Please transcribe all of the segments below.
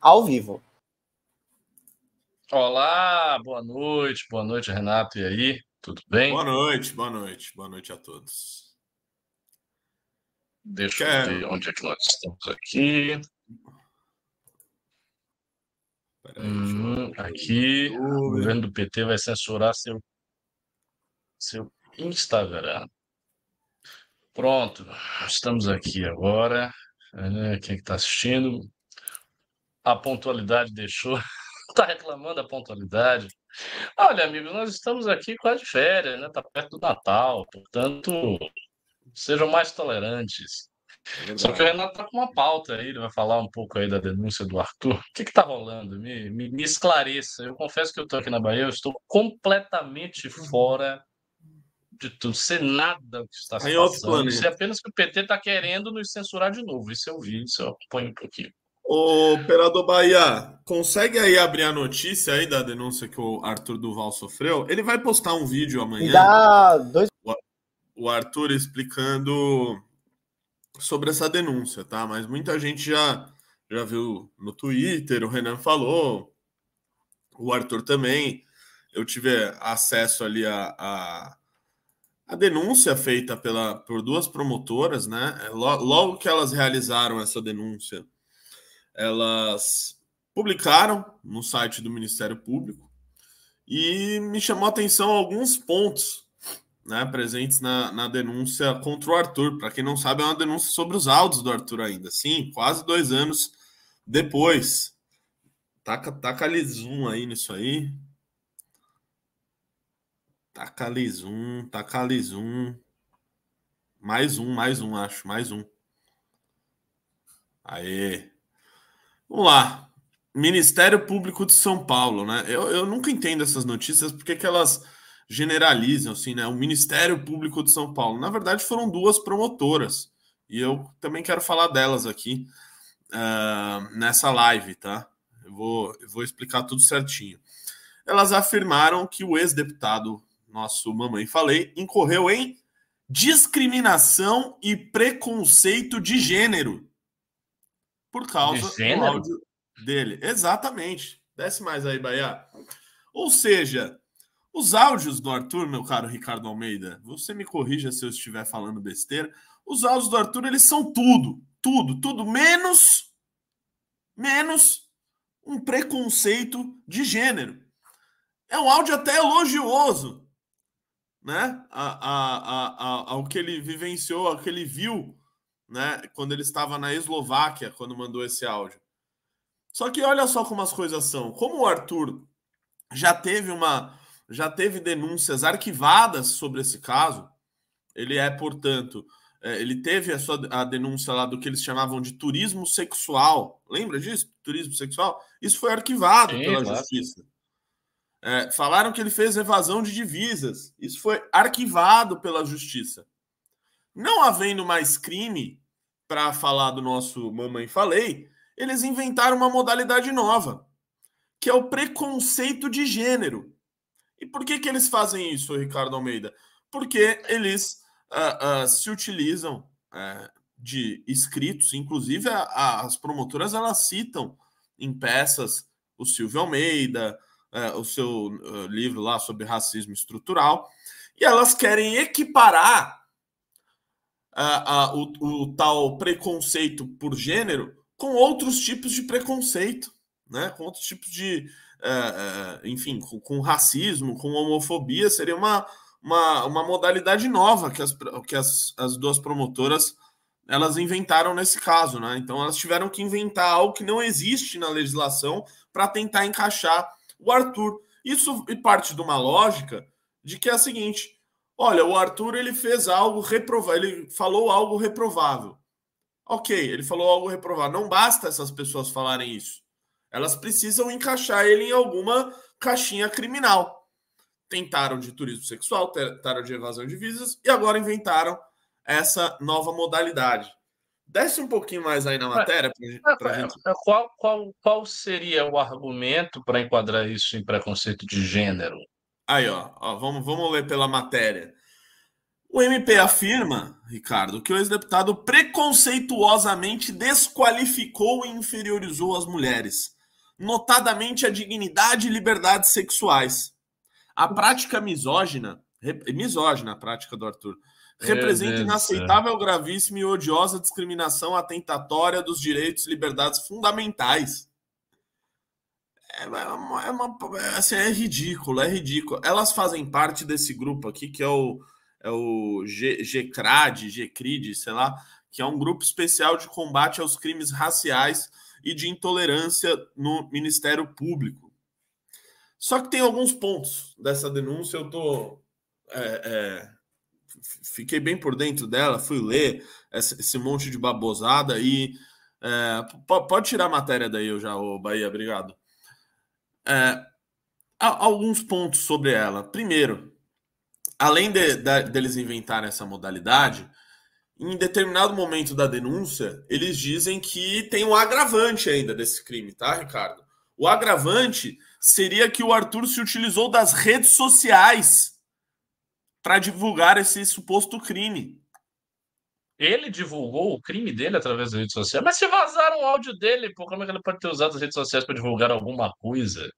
ao vivo. Olá, boa noite, boa noite, Renato. E aí, tudo bem? Boa noite, boa noite, boa noite a todos. Deixa Quer... eu ver onde é que nós estamos aqui. Aí, hum, aqui, o governo do PT vai censurar seu, seu Instagram. Pronto, estamos aqui agora. É, quem está assistindo? A pontualidade deixou. Está reclamando da pontualidade. Olha, amigo, nós estamos aqui quase de férias, né? Está perto do Natal, portanto, sejam mais tolerantes. É Só que o Renato está com uma pauta aí, ele vai falar um pouco aí da denúncia do Arthur. O que está rolando? Me, me, me, esclareça. Eu confesso que eu estou aqui na Bahia, eu estou completamente fora de tudo, sei nada que está se passando. Isso é apenas que o PT está querendo nos censurar de novo. Isso eu vi, isso eu acompanho um pouquinho. Ô, Operador Bahia, consegue aí abrir a notícia aí da denúncia que o Arthur Duval sofreu? Ele vai postar um vídeo amanhã. Dá dois... O Arthur explicando sobre essa denúncia, tá? Mas muita gente já, já viu no Twitter, o Renan falou, o Arthur também. Eu tive acesso ali a, a a denúncia feita pela, por duas promotoras, né? É, logo que elas realizaram essa denúncia, elas publicaram no site do Ministério Público e me chamou a atenção alguns pontos né, presentes na, na denúncia contra o Arthur. Para quem não sabe, é uma denúncia sobre os áudios do Arthur ainda. Sim, quase dois anos depois. Taca, taca ali zoom aí nisso aí. Taca ali zoom, taca ali zoom. Mais um, mais um, acho, mais um. Aê. Vamos lá. Ministério Público de São Paulo, né? Eu, eu nunca entendo essas notícias porque que elas generalizam, assim, né? O Ministério Público de São Paulo. Na verdade, foram duas promotoras. E eu também quero falar delas aqui uh, nessa live, tá? Eu vou, eu vou explicar tudo certinho. Elas afirmaram que o ex-deputado nosso Mamãe Falei, incorreu em discriminação e preconceito de gênero. Por causa do áudio dele. Exatamente. Desce mais aí, Bahia. Ou seja, os áudios do Arthur, meu caro Ricardo Almeida, você me corrija se eu estiver falando besteira. Os áudios do Arthur, eles são tudo, tudo, tudo, menos, menos um preconceito de gênero. É um áudio até elogioso né, a, a, a, ao que ele vivenciou, ao que ele viu, né, quando ele estava na Eslováquia, quando mandou esse áudio. Só que olha só como as coisas são. Como o Arthur já teve uma, já teve denúncias arquivadas sobre esse caso, ele é, portanto, é, ele teve a sua a denúncia lá do que eles chamavam de turismo sexual. Lembra disso? Turismo sexual? Isso foi arquivado Sim, pela claro. justiça. É, falaram que ele fez evasão de divisas. Isso foi arquivado pela justiça. Não havendo mais crime para falar do nosso Mamãe Falei, eles inventaram uma modalidade nova, que é o preconceito de gênero. E por que, que eles fazem isso, Ricardo Almeida? Porque eles uh, uh, se utilizam uh, de escritos, inclusive a, a, as promotoras elas citam em peças o Silvio Almeida, é, o seu uh, livro lá sobre racismo estrutural, e elas querem equiparar uh, uh, o, o, tal preconceito por gênero com outros tipos de preconceito, né? com outros tipos de. Uh, enfim, com, com, racismo, com homofobia, seria uma, uma, uma modalidade nova que, as, que as, as duas promotoras elas inventaram nesse caso, né? Então elas tiveram que inventar algo que não existe na legislação para tentar encaixar o Arthur. Isso parte de uma lógica de que é a seguinte: olha, o Arthur ele fez algo reprovável, ele falou algo reprovável. Ok, ele falou algo reprovável. Não basta essas pessoas falarem isso. Elas precisam encaixar ele em alguma caixinha criminal. Tentaram de turismo sexual, tentaram de evasão de visas e agora inventaram essa nova modalidade. Desce um pouquinho mais aí na matéria. Pra, pra gente... qual, qual, qual seria o argumento para enquadrar isso em preconceito de gênero? Aí, ó, ó, vamos, vamos ler pela matéria. O MP afirma, Ricardo, que o ex-deputado preconceituosamente desqualificou e inferiorizou as mulheres, notadamente a dignidade e liberdades sexuais. A prática misógina, misógina a prática do Arthur, representa inaceitável, gravíssima e odiosa discriminação atentatória dos direitos e liberdades fundamentais. É, é, uma, é, uma, assim, é ridículo, é ridículo. Elas fazem parte desse grupo aqui que é o é o GCRAD, GCRID, sei lá, que é um grupo especial de combate aos crimes raciais e de intolerância no Ministério Público. Só que tem alguns pontos dessa denúncia, eu tô. É, é, fiquei bem por dentro dela, fui ler esse, monte de babosada e. É, pode tirar a matéria daí, eu já, ô Bahia, obrigado. É, alguns pontos sobre ela. Primeiro, além de, de, deles inventarem essa modalidade, em determinado momento da denúncia, eles dizem que tem um agravante ainda desse crime, tá, Ricardo? O agravante seria que o Arthur se utilizou das redes sociais para divulgar esse suposto crime. Ele divulgou o crime dele através das redes sociais. Mas se vazaram o áudio dele, pô, como é que ele pode ter usado as redes sociais para divulgar alguma coisa?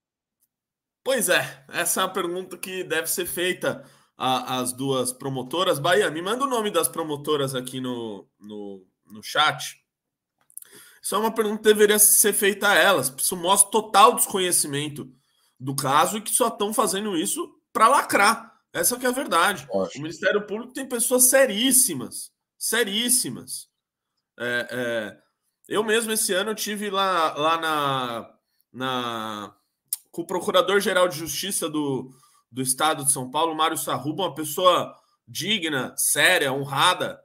Pois é, essa é a pergunta que deve ser feita as duas promotoras. Bahia, me manda o nome das promotoras aqui no, no, no chat. Isso é uma pergunta que deveria ser feita a elas. Isso mostra total desconhecimento do caso e que só estão fazendo isso para lacrar. Essa que é a verdade. O Ministério Público tem pessoas seríssimas, seríssimas. É, é, eu mesmo esse ano eu tive lá, lá na, na com o Procurador-Geral de Justiça do, do estado de São Paulo, Mário Sarruba, uma pessoa digna, séria, honrada.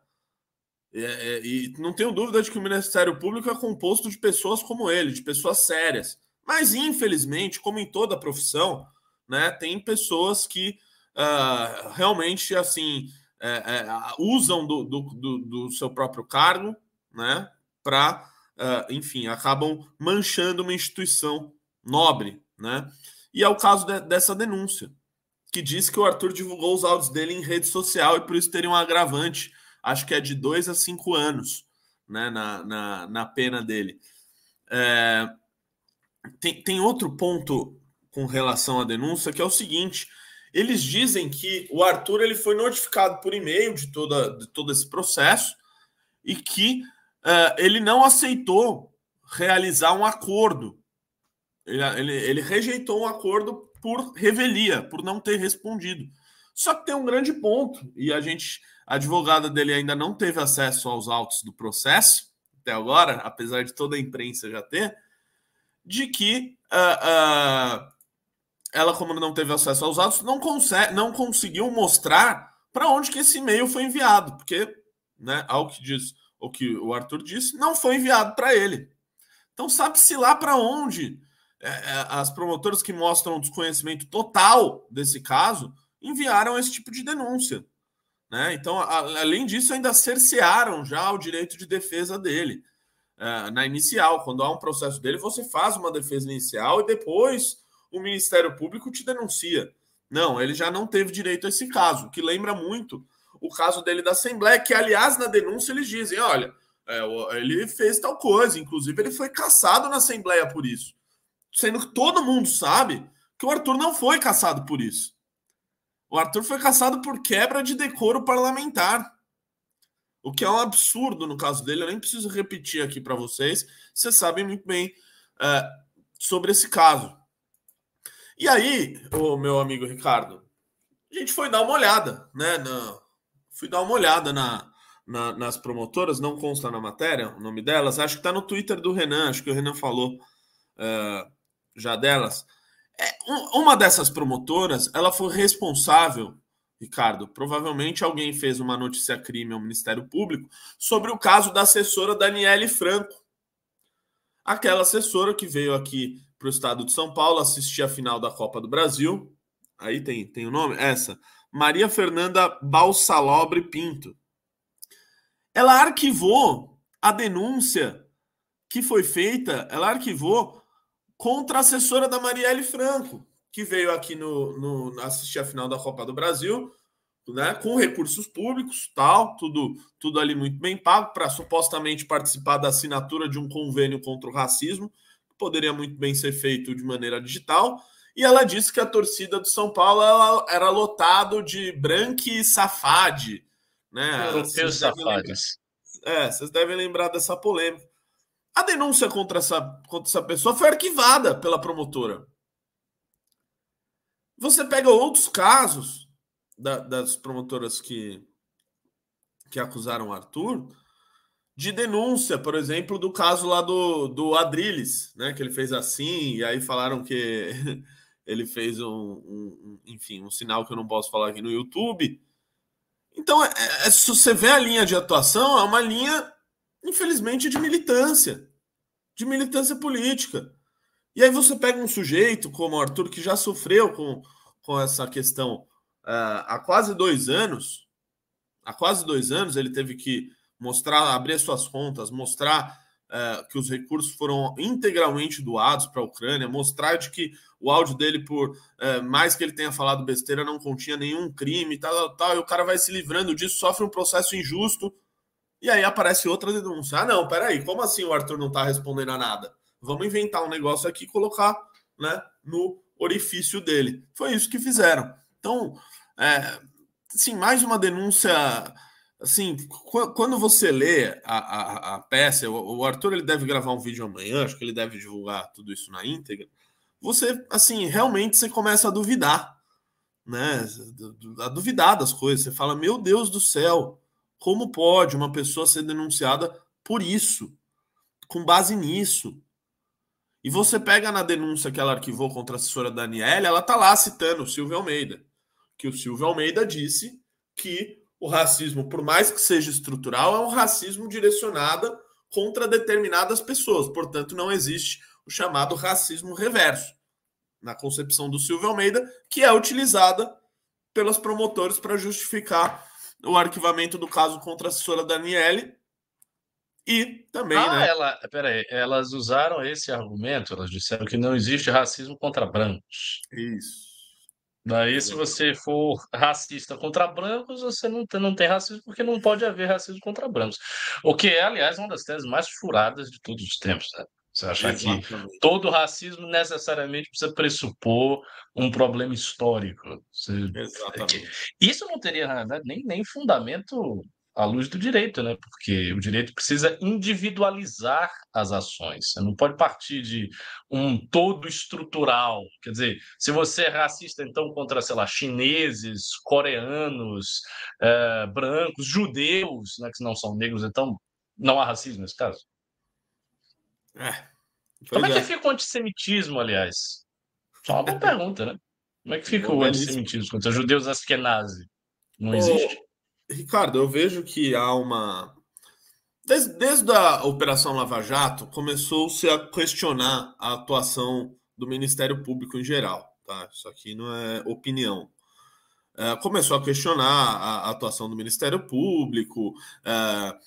E, é, é, e, não tenho dúvida de que o Ministério Público é composto de pessoas como ele, de pessoas sérias. Mas, infelizmente, como em toda profissão, né, tem pessoas que uh, realmente assim é, é, usam do, do, do, do, seu próprio cargo né, para, uh, enfim, acabam manchando uma instituição nobre. Né? E é o caso de, dessa denúncia que diz que o Arthur divulgou os áudios dele em rede social e por isso teria um agravante, acho que é de dois a cinco anos né, na, na, na pena dele. É, tem, tem outro ponto com relação à denúncia que é o seguinte: eles dizem que o Arthur ele foi notificado por e-mail de, toda, de todo esse processo e que uh, ele não aceitou realizar um acordo. Ele, ele, ele rejeitou um acordo por revelia, por não ter respondido. Só que tem um grande ponto, e a gente, a advogada dele ainda não teve acesso aos autos do processo, até agora, apesar de toda a imprensa já ter, de que uh, uh, ela, como não teve acesso aos autos, não, consegue, não conseguiu mostrar para onde que esse e-mail foi enviado, porque, né, ao que diz o que o Arthur disse, não foi enviado para ele. Então, sabe-se lá para onde é, é, as promotoras que mostram desconhecimento total desse caso enviaram esse tipo de denúncia. Né? Então, a, além disso, ainda cercearam já o direito de defesa dele. É, na inicial, quando há um processo dele, você faz uma defesa inicial e depois o Ministério Público te denuncia. Não, ele já não teve direito a esse caso, que lembra muito o caso dele da Assembleia, que, aliás, na denúncia eles dizem: olha, é, ele fez tal coisa, inclusive ele foi caçado na Assembleia por isso sendo que todo mundo sabe que o Arthur não foi caçado por isso. O Arthur foi caçado por quebra de decoro parlamentar. O que é um absurdo no caso dele, eu nem preciso repetir aqui para vocês, vocês sabem muito bem é, sobre esse caso. E aí, o meu amigo Ricardo, a gente foi dar uma olhada, né? Na, fui dar uma olhada na, na, nas promotoras, não consta na matéria o nome delas, acho que está no Twitter do Renan, acho que o Renan falou. Uh, já delas. É, uma dessas promotoras, ela foi responsável, Ricardo, provavelmente alguém fez uma notícia crime ao Ministério Público sobre o caso da assessora Daniele Franco. Aquela assessora que veio aqui para o estado de São Paulo assistir a final da Copa do Brasil. Aí tem, tem o nome? Essa. Maria Fernanda Balsalobre Pinto. Ela arquivou a denúncia que foi feita, ela arquivou contra a assessora da Marielle Franco, que veio aqui no, no assistir a final da Copa do Brasil, né, com recursos públicos, tal, tudo, tudo ali muito bem pago, para supostamente participar da assinatura de um convênio contra o racismo, poderia muito bem ser feito de maneira digital. E ela disse que a torcida do São Paulo ela, era lotado de branque safade. Né? Europeus safades. É, vocês devem lembrar dessa polêmica. A denúncia contra essa, contra essa pessoa foi arquivada pela promotora. Você pega outros casos da, das promotoras que, que acusaram o Arthur de denúncia, por exemplo, do caso lá do, do Adrilles, né? Que ele fez assim, e aí falaram que ele fez um, um, enfim, um sinal que eu não posso falar aqui no YouTube. Então, é, é, se você vê a linha de atuação, é uma linha, infelizmente, de militância, de militância política. E aí você pega um sujeito como o Arthur, que já sofreu com, com essa questão uh, há quase dois anos, há quase dois anos, ele teve que mostrar, abrir suas contas, mostrar uh, que os recursos foram integralmente doados para a Ucrânia, mostrar de que o áudio dele, por uh, mais que ele tenha falado besteira, não continha nenhum crime, tal, tal, tal, e o cara vai se livrando disso, sofre um processo injusto, e aí aparece outra denúncia. Ah, não, peraí, como assim o Arthur não está respondendo a nada? Vamos inventar um negócio aqui e colocar né, no orifício dele. Foi isso que fizeram. Então, é, assim, mais uma denúncia. Assim, quando você lê a, a, a peça, o Arthur ele deve gravar um vídeo amanhã, acho que ele deve divulgar tudo isso na íntegra. Você, assim, realmente você começa a duvidar, né? A duvidar das coisas. Você fala, meu Deus do céu, como pode uma pessoa ser denunciada por isso? Com base nisso. E você pega na denúncia que ela arquivou contra a assessora Daniela, ela tá lá citando o Silvio Almeida que o Silvio Almeida disse que o racismo, por mais que seja estrutural, é um racismo direcionado contra determinadas pessoas. Portanto, não existe o chamado racismo reverso, na concepção do Silvio Almeida, que é utilizada pelos promotores para justificar o arquivamento do caso contra a assessora Daniele. E também, ah, né? Ela, peraí, elas usaram esse argumento, elas disseram que não existe racismo contra brancos. Isso. Daí, se você for racista contra brancos, você não tem, não tem racismo, porque não pode haver racismo contra brancos. O que é, aliás, uma das teses mais furadas de todos os tempos. Né? Você achar Exatamente. que todo racismo necessariamente precisa pressupor um problema histórico. Você... Exatamente. Isso não teria, na verdade, nem, nem fundamento à luz do direito, né? Porque o direito precisa individualizar as ações. Você não pode partir de um todo estrutural. Quer dizer, se você é racista, então, contra, sei lá, chineses, coreanos, é, brancos, judeus, né, que não são negros, então não há racismo nesse caso? É. Como é, é que fica o antissemitismo, aliás? Só uma boa pergunta, né? Como é que fica o antissemitismo contra judeus askenazi? Não existe? Ricardo, eu vejo que há uma. Desde, desde a Operação Lava Jato, começou-se a questionar a atuação do Ministério Público em geral. Tá? Isso aqui não é opinião. É, começou a questionar a, atuação do Ministério Público, é,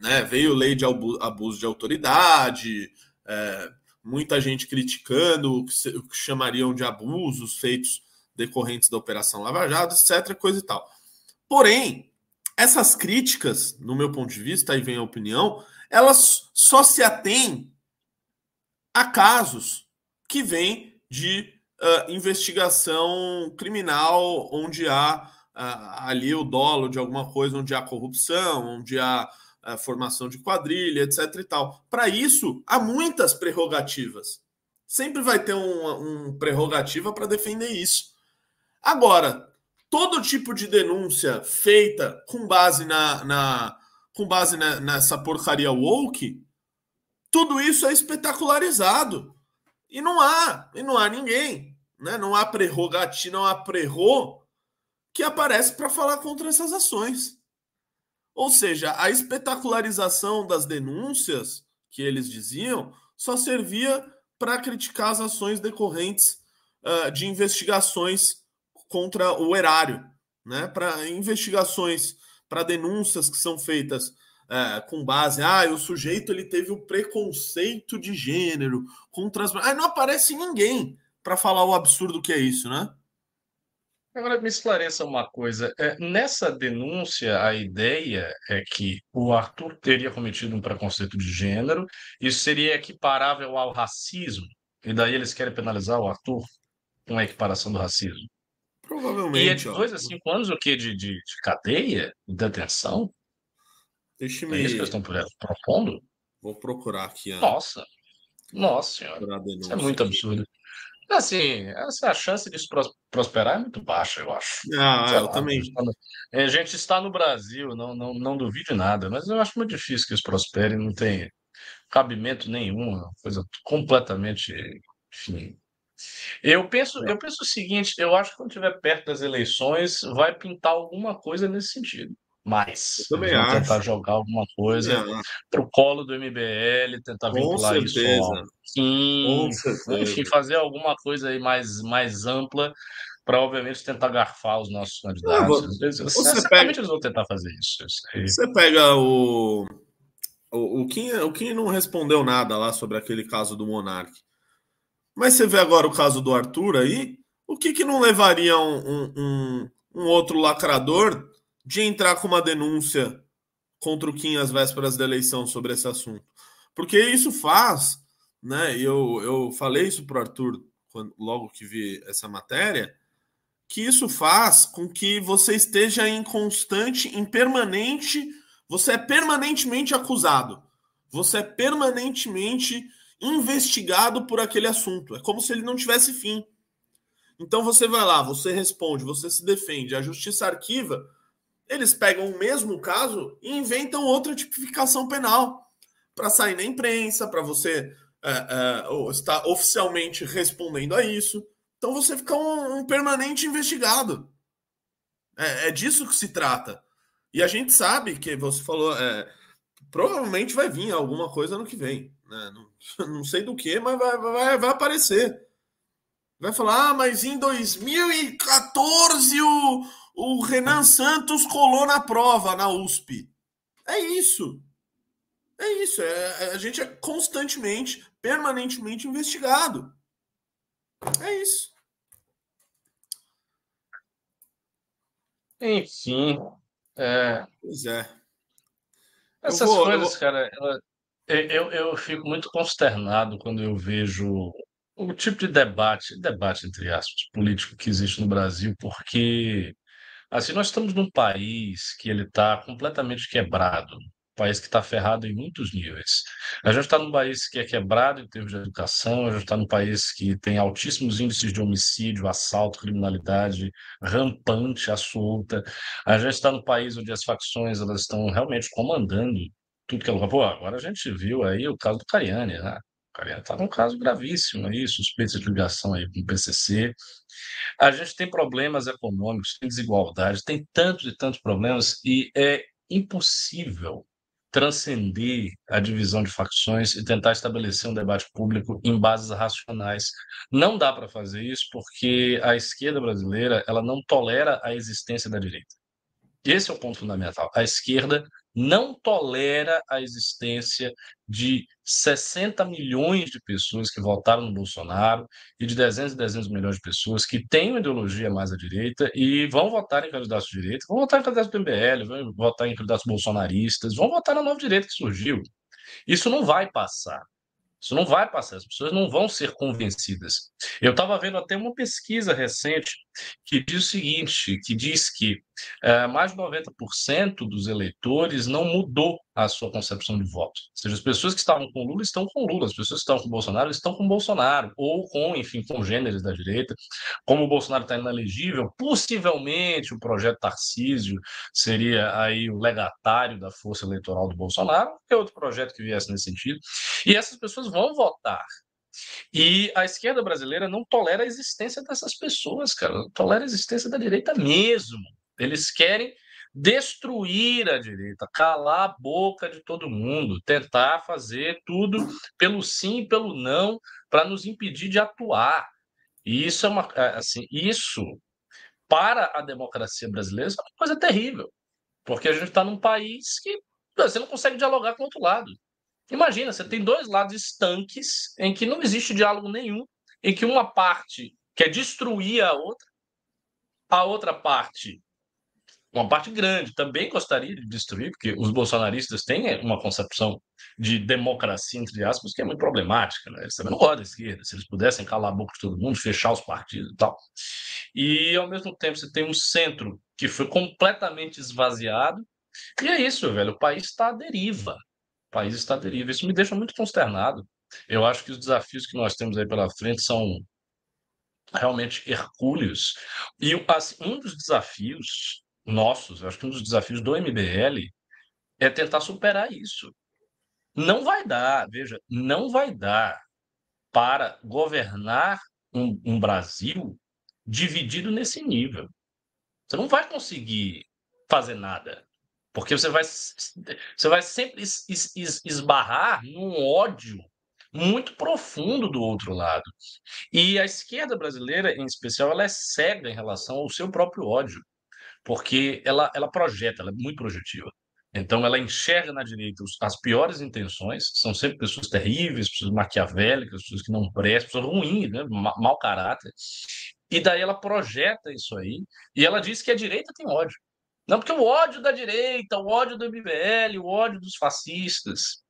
né, veio lei de abuso de autoridade, é, muita gente criticando o que, o que chamariam de abusos feitos decorrentes da Operação Lava Jato, etc., coisa e tal. Porém, essas críticas, no meu ponto de vista, aí vem a opinião, elas só se atêm a casos que vêm de uh, investigação criminal, onde há uh, ali o dolo de alguma coisa, onde há corrupção, onde há uh, formação de quadrilha, etc. e tal. Para isso, há muitas prerrogativas. Sempre vai ter um, um prerrogativa para defender isso. Agora, todo tipo de denúncia feita com base na, na com base na, nessa porcaria woke, tudo isso é espetacularizado. E não há, e não há ninguém, né? Não há prerrogativa, não há prerro que aparece para falar contra essas ações. Ou seja, a espetacularização das denúncias que eles diziam só servia para criticar as ações decorrentes uh, de investigações contra o erário, né? Para investigações, para denúncias que são feitas é, com base, ah, o sujeito ele teve o preconceito de gênero contra as. Aí não aparece ninguém para falar o absurdo que é isso, né? Agora me esclareça uma coisa. É, nessa denúncia, a ideia é que o Arthur teria cometido um preconceito de gênero, isso seria equiparável ao racismo, e daí eles querem penalizar o Arthur com a equiparação do racismo. Provavelmente. E é de dois a cinco anos o quê? De, de, de cadeia? De detenção? Deixa-me. É isso que eles estão propondo? Vou procurar aqui. Nossa. Nossa senhora. Isso é muito absurdo. Assim, essa, a chance de prosperar é muito baixa, eu acho. Ah, eu lá, também. A gente está no Brasil, não, não, não duvide nada, mas eu acho muito difícil que isso prospere, não tem cabimento nenhum, coisa completamente. Enfim. Eu penso, eu penso o seguinte: eu acho que quando estiver perto das eleições, vai pintar alguma coisa nesse sentido mais. Eu também acho. tentar jogar alguma coisa para o colo do MBL, tentar Com vincular certeza. isso ao Kim, enfim, fazer alguma coisa aí mais, mais ampla para, obviamente, tentar garfar os nossos candidatos. Às vezes, você pega... eles vão tentar fazer isso. Você pega o... O, o, Kim, o Kim não respondeu nada lá sobre aquele caso do Monark. Mas você vê agora o caso do Arthur aí, o que, que não levaria um, um, um, outro lacrador de entrar com uma denúncia contra o Kim às vésperas da eleição sobre esse assunto. Porque isso faz, né? Eu, eu falei isso para o Arthur quando, logo que vi essa matéria, que isso faz com que você esteja em constante, em permanente, você é permanentemente acusado. Você é permanentemente investigado por aquele assunto. É como se ele não tivesse fim. Então você vai lá, você responde, você se defende, a justiça arquiva eles pegam o mesmo caso e inventam outra tipificação penal para sair na imprensa, para você é, é, estar oficialmente respondendo a isso. Então você fica um, um permanente investigado. É, é, disso que se trata. E a gente sabe que você falou, é, provavelmente vai vir alguma coisa no que vem. Né? Não, não, sei do que, mas vai, vai, vai aparecer. Vai falar, ah, mas em 2014 o, o Renan Santos colou na prova na USP. É isso. É isso. É, é, a gente é constantemente, permanentemente investigado. É isso. Enfim. É... Pois é. Essas vou, coisas, eu... cara, eu, eu fico muito consternado quando eu vejo o tipo de debate, debate entre aspas, político que existe no Brasil, porque Assim, nós estamos num país que ele está completamente quebrado, um país que está ferrado em muitos níveis. A gente está num país que é quebrado em termos de educação, a gente está num país que tem altíssimos índices de homicídio, assalto, criminalidade rampante, à solta. A gente está num país onde as facções elas estão realmente comandando tudo que é lugar. Pô, agora a gente viu aí o caso do Cariani, né? O Cariani está num caso gravíssimo aí, suspeita de ligação aí com o PCC. A gente tem problemas econômicos, tem desigualdade, tem tantos e tantos problemas, e é impossível transcender a divisão de facções e tentar estabelecer um debate público em bases racionais. Não dá para fazer isso porque a esquerda brasileira ela não tolera a existência da direita. Esse é o ponto fundamental. A esquerda não tolera a existência de 60 milhões de pessoas que votaram no Bolsonaro e de dezenas e dezenas de milhões de pessoas que têm uma ideologia mais à direita e vão votar em candidatos de direita, vão votar em candidatos do MBL, vão votar em candidatos bolsonaristas, vão votar na nova direita que surgiu. Isso não vai passar. Isso não vai passar, as pessoas não vão ser convencidas. Eu estava vendo até uma pesquisa recente que diz o seguinte, que diz que é, mais de 90% dos eleitores não mudou a sua concepção de voto. Ou seja, as pessoas que estavam com Lula estão com Lula, as pessoas que estão com Bolsonaro estão com Bolsonaro, ou com, enfim, congêneres da direita. Como o Bolsonaro está inelegível, possivelmente o projeto Tarcísio seria aí o legatário da força eleitoral do Bolsonaro, que é outro projeto que viesse nesse sentido. E essas pessoas vão votar e a esquerda brasileira não tolera a existência dessas pessoas, cara. Não tolera a existência da direita mesmo. Eles querem destruir a direita, calar a boca de todo mundo, tentar fazer tudo pelo sim e pelo não para nos impedir de atuar. E isso é uma é, assim, isso para a democracia brasileira é uma coisa terrível, porque a gente está num país que você não consegue dialogar com o outro lado. Imagina, você tem dois lados estanques em que não existe diálogo nenhum, em que uma parte quer destruir a outra A outra parte uma parte grande também gostaria de destruir, porque os bolsonaristas têm uma concepção de democracia, entre aspas, que é muito problemática. Né? Eles também não gostam da esquerda. Se eles pudessem calar a boca de todo mundo, fechar os partidos e tal. E, ao mesmo tempo, você tem um centro que foi completamente esvaziado. E é isso, velho. O país está à deriva. O país está à deriva. Isso me deixa muito consternado. Eu acho que os desafios que nós temos aí pela frente são realmente hercúleos. E assim, um dos desafios nossos, acho que um dos desafios do MBL é tentar superar isso. Não vai dar, veja, não vai dar para governar um, um Brasil dividido nesse nível. Você não vai conseguir fazer nada, porque você vai, você vai sempre es, es, esbarrar num ódio muito profundo do outro lado. E a esquerda brasileira, em especial, ela é cega em relação ao seu próprio ódio porque ela, ela projeta, ela é muito projetiva. Então, ela enxerga na direita as piores intenções, são sempre pessoas terríveis, pessoas maquiavélicas, pessoas que não prestam, pessoas ruins, né? mau caráter. E daí ela projeta isso aí, e ela diz que a direita tem ódio. Não, porque o ódio da direita, o ódio do MBL, o ódio dos fascistas.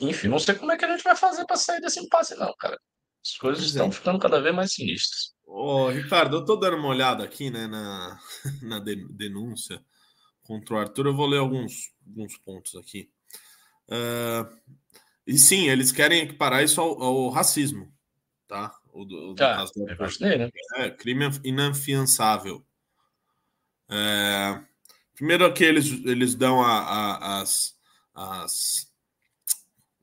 Enfim, não sei como é que a gente vai fazer para sair desse impasse, não, cara. As coisas estão é. ficando cada vez mais sinistras. Ô, Ricardo, eu tô dando uma olhada aqui, né, na, na denúncia contra o Arthur. Eu vou ler alguns, alguns pontos aqui. Uh, e sim, eles querem equiparar isso ao, ao racismo, tá? O, ah, caso do Arthur. Né? É, crime inafiançável. É, primeiro aqui eles, eles dão a, a, as, as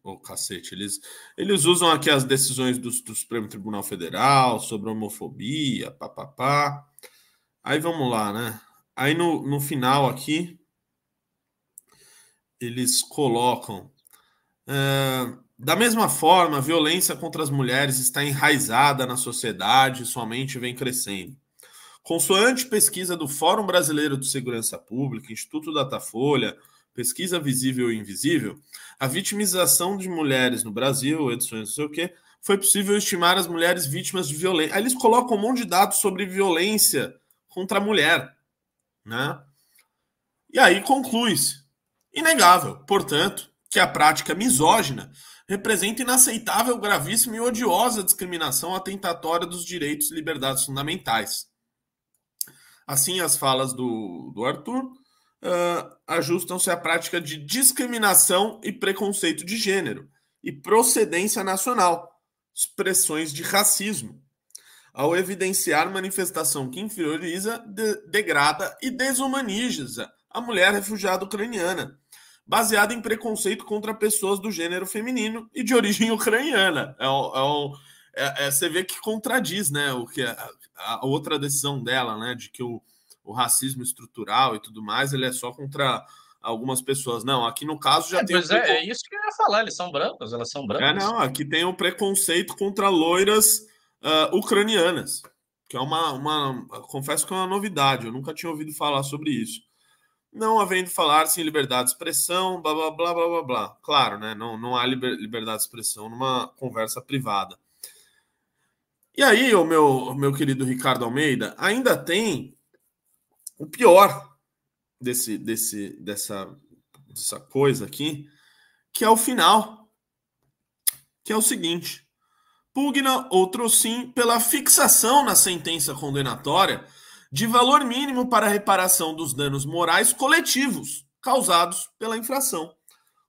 Oh, cacete, eles, eles usam aqui as decisões do, do Supremo Tribunal Federal sobre homofobia, papapá. Aí vamos lá, né? Aí no, no final aqui, eles colocam. É, da mesma forma, a violência contra as mulheres está enraizada na sociedade e somente vem crescendo. Consoante pesquisa do Fórum Brasileiro de Segurança Pública, Instituto Datafolha, Pesquisa Visível e Invisível, a vitimização de mulheres no Brasil, edições não sei o quê, foi possível estimar as mulheres vítimas de violência. Aí eles colocam um monte de dados sobre violência contra a mulher. Né? E aí conclui-se. Inegável, portanto, que a prática misógina representa inaceitável, gravíssima e odiosa discriminação atentatória dos direitos e liberdades fundamentais. Assim, as falas do, do Arthur uh, ajustam-se à prática de discriminação e preconceito de gênero e procedência nacional, expressões de racismo, ao evidenciar manifestação que inferioriza, de, degrada e desumaniza a mulher refugiada ucraniana, baseada em preconceito contra pessoas do gênero feminino e de origem ucraniana. É, é, é, é você vê que contradiz né, o que a, a outra decisão dela, né, de que o o racismo estrutural e tudo mais, ele é só contra algumas pessoas. Não, aqui no caso já é, tem. Pois é, é isso que eu ia falar, eles são brancos, elas são brancas. É, não, aqui tem o preconceito contra loiras uh, ucranianas, que é uma, uma. Confesso que é uma novidade, eu nunca tinha ouvido falar sobre isso. Não havendo falar-se em liberdade de expressão, blá blá blá blá blá blá. Claro, né? Não, não há liberdade de expressão numa conversa privada. E aí, o meu, meu querido Ricardo Almeida, ainda tem o pior desse, desse, dessa, dessa coisa aqui, que é o final, que é o seguinte: pugna outro sim pela fixação na sentença condenatória de valor mínimo para reparação dos danos morais coletivos causados pela infração,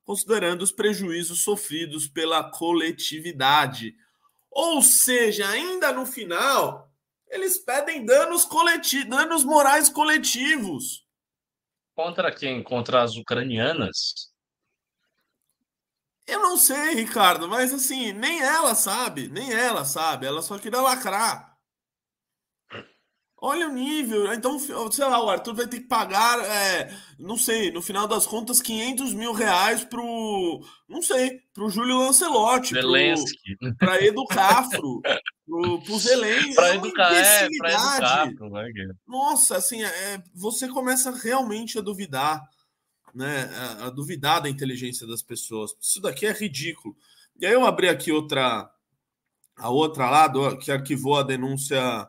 considerando os prejuízos sofridos pela coletividade. Ou seja, ainda no final, eles pedem danos coletivos, danos morais coletivos. Contra quem? Contra as ucranianas? Eu não sei, Ricardo, mas assim, nem ela sabe, nem ela sabe, ela só queria lacrar. Olha o nível. Então, sei lá, o Arthur vai ter que pagar, é, não sei, no final das contas, 500 mil reais pro, não sei, pro Júlio Lancelotti. Zelensky. Pro, pra Educafro. pro, pro Zelensky. Pra é educar, é, pra educar. Nossa, assim, é, você começa realmente a duvidar, né? A, a duvidar da inteligência das pessoas. Isso daqui é ridículo. E aí eu abri aqui outra, a outra lá, do, que arquivou a denúncia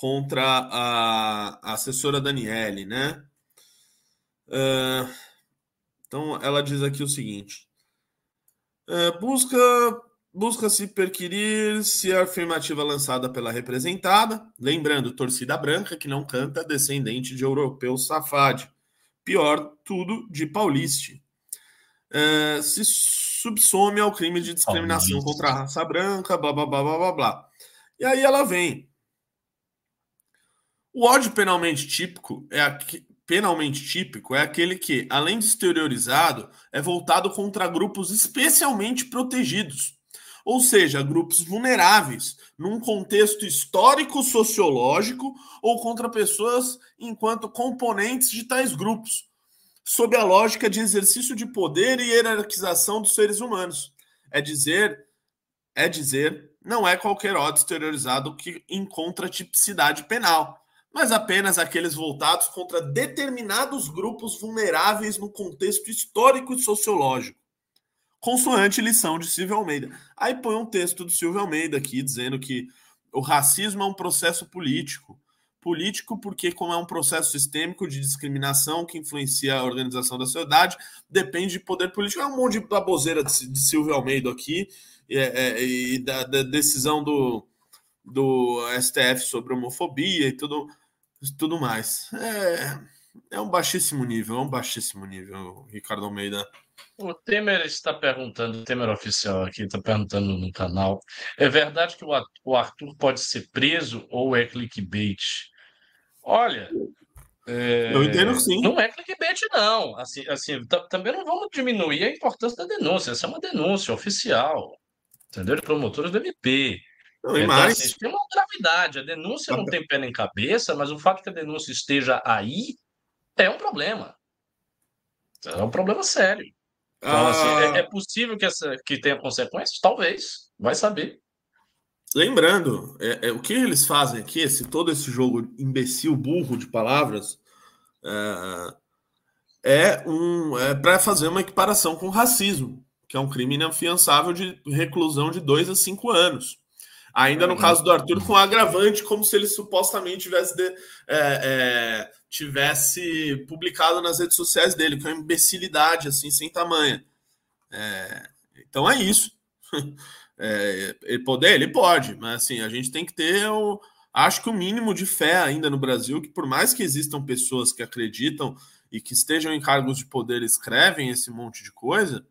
contra a, a assessora Daniele, né? Uh, então, ela diz aqui o seguinte: uh, busca busca-se perquirir se a afirmativa lançada pela representada, lembrando, torcida branca que não canta, descendente de europeu safade, pior tudo de pauliste, uh, se subsome ao crime de discriminação contra a raça branca, blá blá blá blá blá blá. E aí ela vem. O ódio penalmente típico é aqui, penalmente típico é aquele que, além de exteriorizado, é voltado contra grupos especialmente protegidos, ou seja, grupos vulneráveis, num contexto histórico-sociológico ou contra pessoas enquanto componentes de tais grupos, sob a lógica de exercício de poder e hierarquização dos seres humanos. É dizer, é dizer, não é qualquer ódio exteriorizado que encontra tipicidade penal mas apenas aqueles voltados contra determinados grupos vulneráveis no contexto histórico e sociológico. Consoante lição de Silvio Almeida. Aí põe um texto do Silvio Almeida aqui dizendo que o racismo é um processo político. Político porque, como é um processo sistêmico de discriminação que influencia a organização da sociedade, depende de poder político. É um monte de baboseira de, Silvio Almeida aqui e, é, e da, da decisão do, do STF sobre homofobia e tudo tudo mais. É, é um baixíssimo nível, é um baixíssimo nível, Ricardo Almeida. O Temer está perguntando, o Temer oficial aqui está perguntando no canal, é verdade que o Arthur pode ser preso ou é clickbait? Olha, é, eu entendo sim. Não é clickbait, não. Assim, assim, também não vamos diminuir a importância da denúncia. Essa é uma denúncia oficial, entendeu? De promotores do MP. Não, e então, mais. Assim, tem uma gravidade. A denúncia não tem pé nem cabeça, mas o fato que a denúncia esteja aí é um problema. É um problema sério. Então, assim, é, ah... é, possível que, essa, que tenha consequências? Talvez. Vai saber. Lembrando, é, é, o que eles fazem aqui, esse, todo esse jogo imbecil, burro de palavras, é, é um é para fazer uma equiparação com racismo, que é um crime inafiançável de reclusão de dois a cinco anos. Ainda no caso do Arthur, com agravante, como se ele supostamente tivesse, de, é, é, tivesse publicado nas redes sociais dele, que é uma imbecilidade, assim, sem tamanho. É, então é isso. É, ele poder, ele pode, mas assim, a gente tem que ter o, acho que o mínimo de fé ainda no Brasil, que por mais que existam pessoas que acreditam e que estejam em cargos de poder escrevem esse monte de coisa,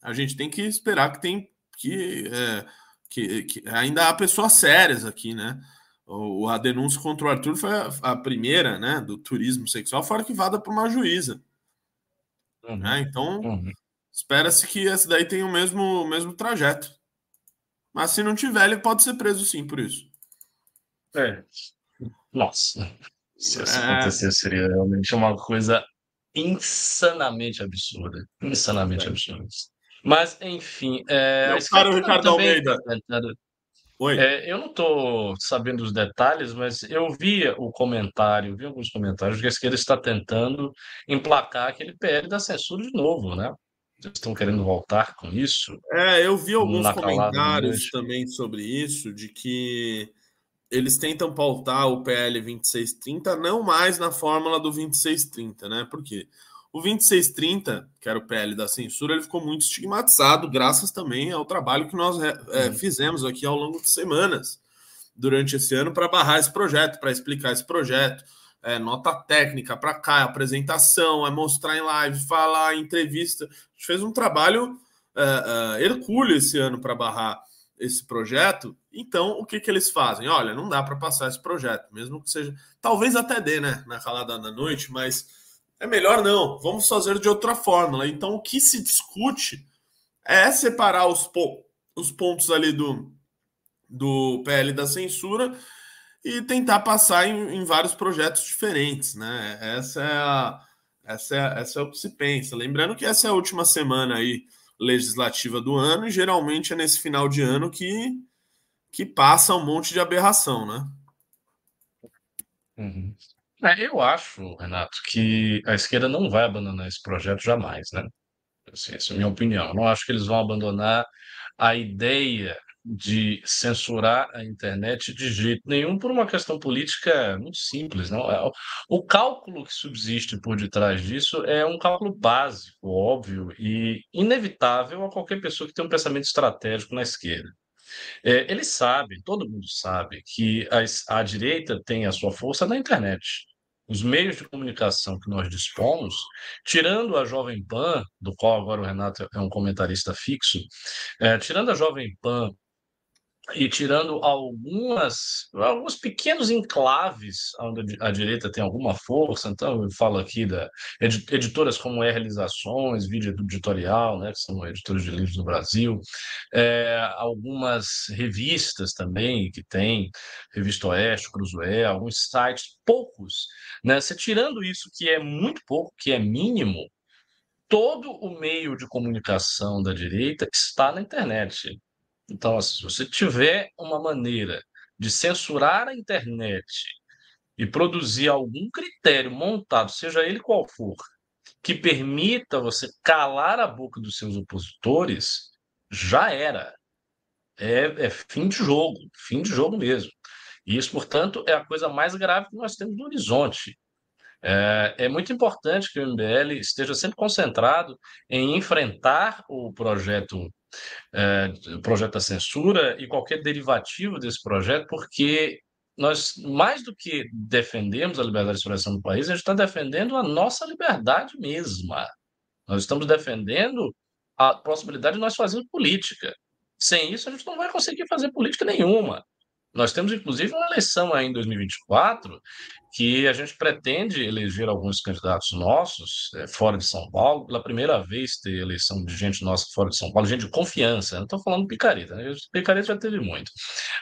a gente tem que esperar que tem que é, que, que ainda há pessoas sérias aqui, né? O, a denúncia contra o Arthur foi a, a primeira, né, do turismo sexual, foi arquivada por uma juíza. Uhum. Né? Então, uhum. espera-se que esse daí tenha o mesmo, o mesmo trajeto. Mas se não tiver, ele pode ser preso sim por isso. É. Nossa. Se isso é... acontecer, seria realmente uma coisa insanamente absurda. Insanamente é. absurda. Mas, enfim. É, Meu caro Ricardo Almeida. Tá Oi. É, eu não estou sabendo os detalhes, mas eu vi o comentário, vi alguns comentários que a esquerda está tentando emplacar aquele PL da censura de novo, né? Eles estão querendo voltar com isso. É, eu vi alguns comentários também sobre isso, de que eles tentam pautar o PL 2630 não mais na fórmula do 2630, né? Por quê? O 2630, que era o PL da censura, ele ficou muito estigmatizado, graças também ao trabalho que nós é, uhum. fizemos aqui ao longo de semanas durante esse ano para barrar esse projeto, para explicar esse projeto. É, nota técnica para cá, apresentação, é mostrar em live, falar, entrevista. A gente fez um trabalho é, é, hercúleo esse ano para barrar esse projeto. Então, o que, que eles fazem? Olha, não dá para passar esse projeto, mesmo que seja. Talvez até dê, né, na calada da noite, mas é melhor não, vamos fazer de outra fórmula. Então, o que se discute é separar os, po os pontos ali do, do PL da censura e tentar passar em, em, vários projetos diferentes, né? Essa é, a, essa, é, essa é o que se pensa. Lembrando que essa é a última semana aí legislativa do ano e geralmente é nesse final de ano que, que passa um monte de aberração, né? Uhum. É, eu acho, Renato, que a esquerda não vai abandonar esse projeto jamais, né? Assim, essa é a minha opinião. Eu não acho que eles vão abandonar a ideia de censurar a internet de jeito nenhum por uma questão política muito simples. Não? É, o cálculo que subsiste por detrás disso é um cálculo básico, óbvio e inevitável a qualquer pessoa que tem um pensamento estratégico na esquerda. É, eles sabem, todo mundo sabe, que a, a direita tem a sua força na internet os meios de comunicação que nós dispomos, tirando a Jovem Pan, do qual agora o Renato é um comentarista fixo, é, tirando a Jovem Pan e tirando algumas alguns pequenos enclaves onde a direita tem alguma força, então eu falo aqui da editoras como é Realizações, Vídeo Editorial, né, que são editores de livros no Brasil, é, algumas revistas também que tem, Revista Oeste, Cruzoé, alguns sites, poucos, né? Você tirando isso que é muito pouco, que é mínimo, todo o meio de comunicação da direita está na internet. Então, assim, se você tiver uma maneira de censurar a internet e produzir algum critério montado, seja ele qual for, que permita você calar a boca dos seus opositores, já era. É, é fim de jogo, fim de jogo mesmo. E isso, portanto, é a coisa mais grave que nós temos no horizonte. É, é, muito importante que o MBL esteja sempre concentrado em enfrentar o projeto é, projeto da censura e qualquer derivativo desse projeto, porque nós, mais do que defendemos a liberdade de expressão do país, a gente está defendendo a nossa liberdade mesma. Nós estamos defendendo a possibilidade de nós fazermos política. Sem isso, a gente não vai conseguir fazer política nenhuma. Nós temos, inclusive, uma eleição aí em 2024 que a gente pretende eleger alguns candidatos nossos é, fora de São Paulo, pela primeira vez ter eleição de gente nossa fora de São Paulo, gente de confiança, não estou falando picareta, né? picareta já teve muito,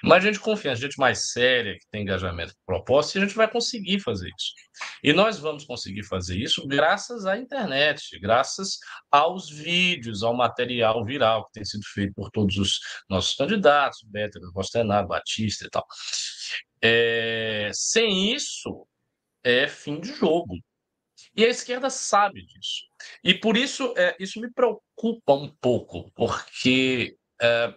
mas gente de confiança, gente mais séria, que tem engajamento com proposta, e a gente vai conseguir fazer isso. E nós vamos conseguir fazer isso graças à internet, graças aos vídeos, ao material viral que tem sido feito por todos os nossos candidatos, Beto, Rostenaro, Batista e tal. É, sem isso, é fim de jogo. E a esquerda sabe disso. E por isso, é, isso me preocupa um pouco, porque, é,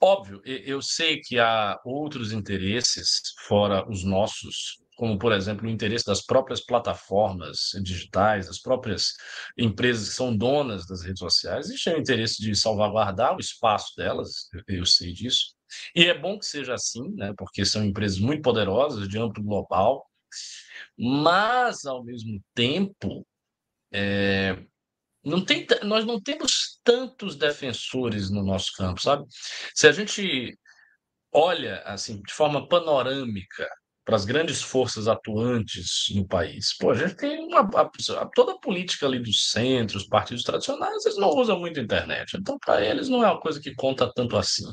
óbvio, eu sei que há outros interesses fora os nossos, como, por exemplo, o interesse das próprias plataformas digitais, das próprias empresas que são donas das redes sociais. Existe o interesse de salvaguardar o espaço delas, eu sei disso. E é bom que seja assim, né, porque são empresas muito poderosas, de âmbito global, mas, ao mesmo tempo, é, não tem, nós não temos tantos defensores no nosso campo, sabe? Se a gente olha assim de forma panorâmica para as grandes forças atuantes no país, pô, a gente tem uma, toda a política ali do centro, os partidos tradicionais, eles não usam muito a internet, então para eles não é uma coisa que conta tanto assim.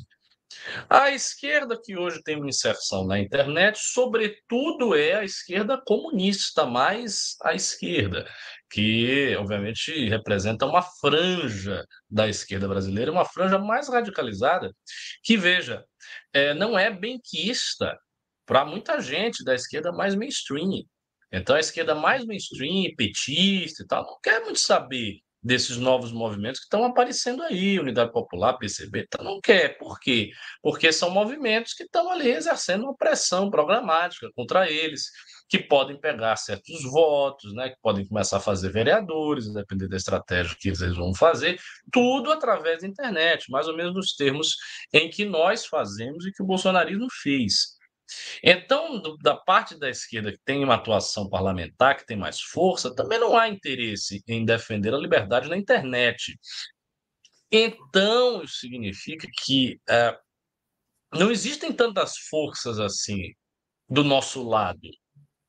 A esquerda que hoje tem uma inserção na internet, sobretudo, é a esquerda comunista, mais a esquerda, que obviamente representa uma franja da esquerda brasileira, uma franja mais radicalizada, que, veja, é, não é benquista para muita gente da esquerda mais mainstream. Então, a esquerda mais mainstream, petista e tal, não quer muito saber desses novos movimentos que estão aparecendo aí, Unidade Popular, PCB, tá, não quer. Por quê? Porque são movimentos que estão ali exercendo uma pressão programática contra eles, que podem pegar certos votos, né, que podem começar a fazer vereadores, depender da estratégia que eles vão fazer, tudo através da internet, mais ou menos nos termos em que nós fazemos e que o bolsonarismo fez. Então, do, da parte da esquerda que tem uma atuação parlamentar, que tem mais força, também não há interesse em defender a liberdade na internet. Então, isso significa que é, não existem tantas forças assim do nosso lado,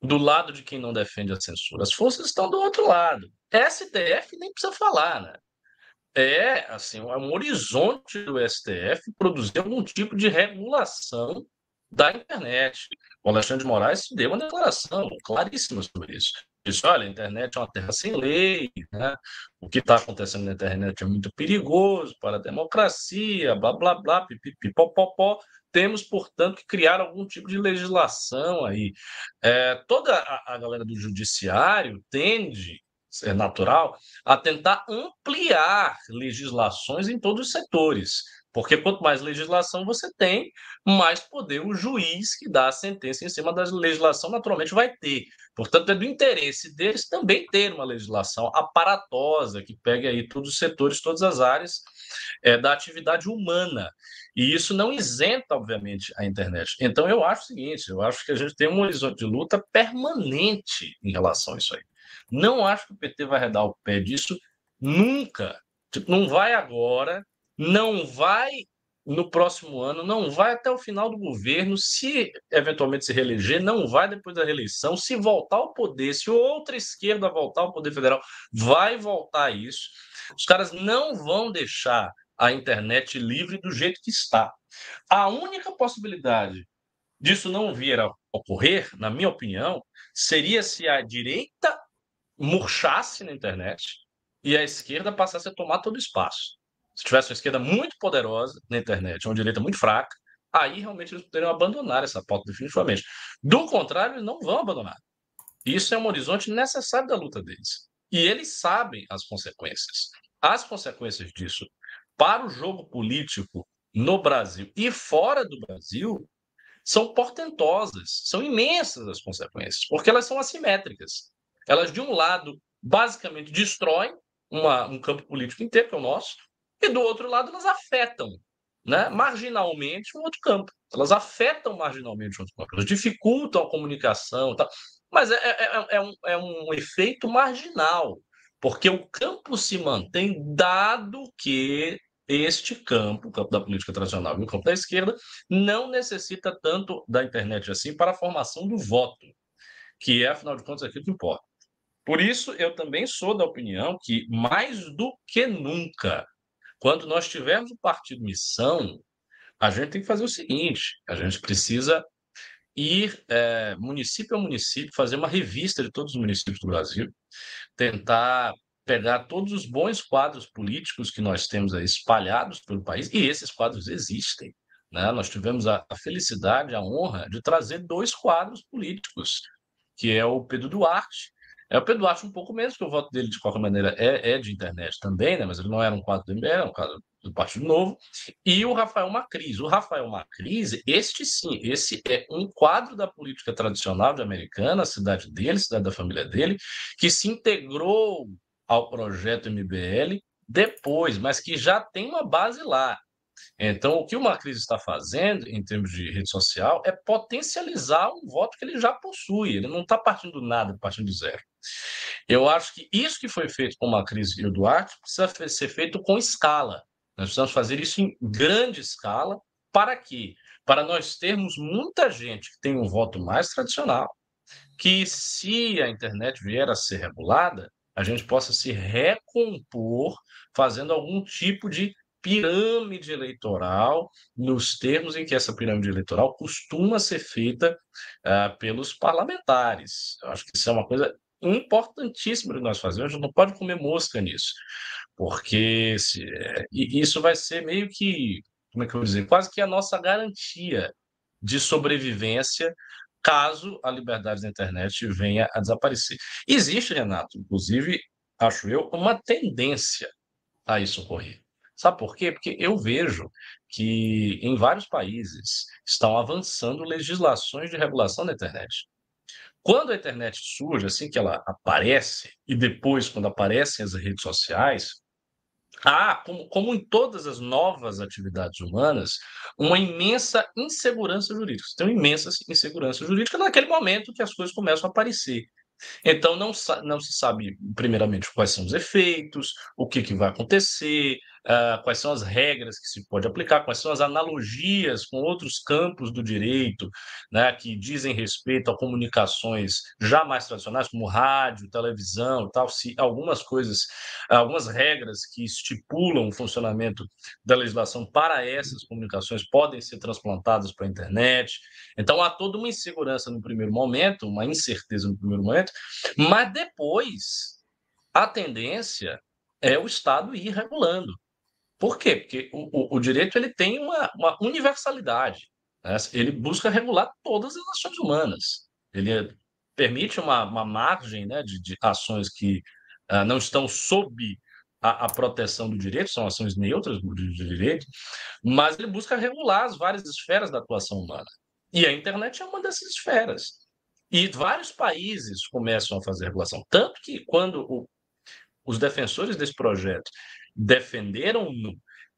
do lado de quem não defende a censura. As forças estão do outro lado. STF nem precisa falar, né? É assim, um horizonte do STF produzir algum tipo de regulação da internet. O Alexandre de Moraes deu uma declaração claríssima sobre isso. Disse: olha, a internet é uma terra sem lei, né? o que está acontecendo na internet é muito perigoso para a democracia, blá, blá, blá, pipipipopopó. Temos, portanto, que criar algum tipo de legislação aí. É, toda a, a galera do judiciário tende é natural, a tentar ampliar legislações em todos os setores Porque quanto mais legislação você tem, mais poder o juiz que dá a sentença em cima da legislação naturalmente vai ter. Portanto, é do interesse deles também ter uma legislação aparatosa que pegue aí todos os setores, todas as áreas é, da atividade humana. E isso não isenta, obviamente, a internet. Então, eu acho o seguinte: eu acho que a gente tem um horizonte de luta permanente em relação a isso aí. Não acho que o PT vai redar o pé disso nunca. Tipo, não vai agora, não vai no próximo ano, não vai até o final do governo, se eventualmente se reeleger, não vai depois da reeleição, se voltar ao poder, se outra esquerda voltar ao poder federal, vai voltar isso. Os caras não vão deixar a internet livre do jeito que está. A única possibilidade disso não vir a ocorrer, na minha opinião, seria se a direita murchasse na internet e a esquerda passasse a tomar todo o espaço. Se tivesse uma esquerda muito poderosa na internet, uma direita muito fraca, aí realmente eles poderiam abandonar essa pauta definitivamente. Do contrário, eles não vão abandonar. Isso é um horizonte necessário da luta deles. E eles sabem as consequências. As consequências disso para o jogo político no Brasil e fora do Brasil são portentosas, são imensas as consequências, porque elas são assimétricas. Elas, de um lado, basicamente destroem uma, um campo político inteiro, que é o nosso, e do outro lado, elas afetam né, marginalmente um outro campo. Elas afetam marginalmente um outro campo, elas dificultam a comunicação, tá? mas é, é, é, é, um, é um efeito marginal, porque o campo se mantém dado que este campo, o campo da política tradicional e o campo da esquerda, não necessita tanto da internet assim para a formação do voto, que é, afinal de contas, aquilo que importa. Por isso, eu também sou da opinião que, mais do que nunca, quando nós tivermos o partido missão, a gente tem que fazer o seguinte: a gente precisa ir é, município a município, fazer uma revista de todos os municípios do Brasil, tentar pegar todos os bons quadros políticos que nós temos aí espalhados pelo país, e esses quadros existem. Né? Nós tivemos a, a felicidade, a honra de trazer dois quadros políticos, que é o Pedro Duarte, é o Pedro Duarte um pouco menos, porque o voto dele, de qualquer maneira, é, é de internet também, né? mas ele não era um quadro do MBL, era um quadro do Partido Novo, e o Rafael Macris. O Rafael Macris, este sim, esse é um quadro da política tradicional de Americana, a cidade dele, a cidade da família dele, que se integrou ao projeto MBL depois, mas que já tem uma base lá. Então, o que o Macris está fazendo, em termos de rede social, é potencializar um voto que ele já possui. Ele não está partindo do nada, partindo do zero. Eu acho que isso que foi feito com o Macris e Duarte precisa ser feito com escala. Nós precisamos fazer isso em grande escala. Para quê? Para nós termos muita gente que tem um voto mais tradicional, que se a internet vier a ser regulada, a gente possa se recompor fazendo algum tipo de pirâmide eleitoral, nos termos em que essa pirâmide eleitoral costuma ser feita uh, pelos parlamentares. Eu acho que isso é uma coisa importantíssima que nós fazemos, a gente não pode comer mosca nisso, porque se, isso vai ser meio que, como é que eu vou dizer, quase que a nossa garantia de sobrevivência caso a liberdade da internet venha a desaparecer. Existe, Renato, inclusive, acho eu, uma tendência a isso ocorrer. Sabe por quê? Porque eu vejo que em vários países estão avançando legislações de regulação da internet. Quando a internet surge, assim que ela aparece, e depois, quando aparecem as redes sociais, há, como, como em todas as novas atividades humanas, uma imensa insegurança jurídica. Tem uma imensa insegurança jurídica naquele momento que as coisas começam a aparecer. Então, não, não se sabe, primeiramente, quais são os efeitos, o que, que vai acontecer, uh, quais são as regras que se pode aplicar, quais são as analogias com outros campos do direito, né, que dizem respeito a comunicações já mais tradicionais, como rádio, televisão, tal, se algumas coisas, algumas regras que estipulam o funcionamento da legislação para essas comunicações podem ser transplantadas para a internet. Então há toda uma insegurança no primeiro momento, uma incerteza no primeiro momento, mas depois a tendência é o Estado ir regulando. Por quê? Porque o, o, o direito ele tem uma, uma universalidade. Né? Ele busca regular todas as ações humanas. Ele permite uma, uma margem né, de, de ações que uh, não estão sob a, a, proteção do direito, são ações neutras do direito, mas ele busca regular as várias esferas da atuação humana. E a internet é uma dessas esferas. E vários países começam a fazer regulação. Tanto que, quando o, os defensores desse projeto defenderam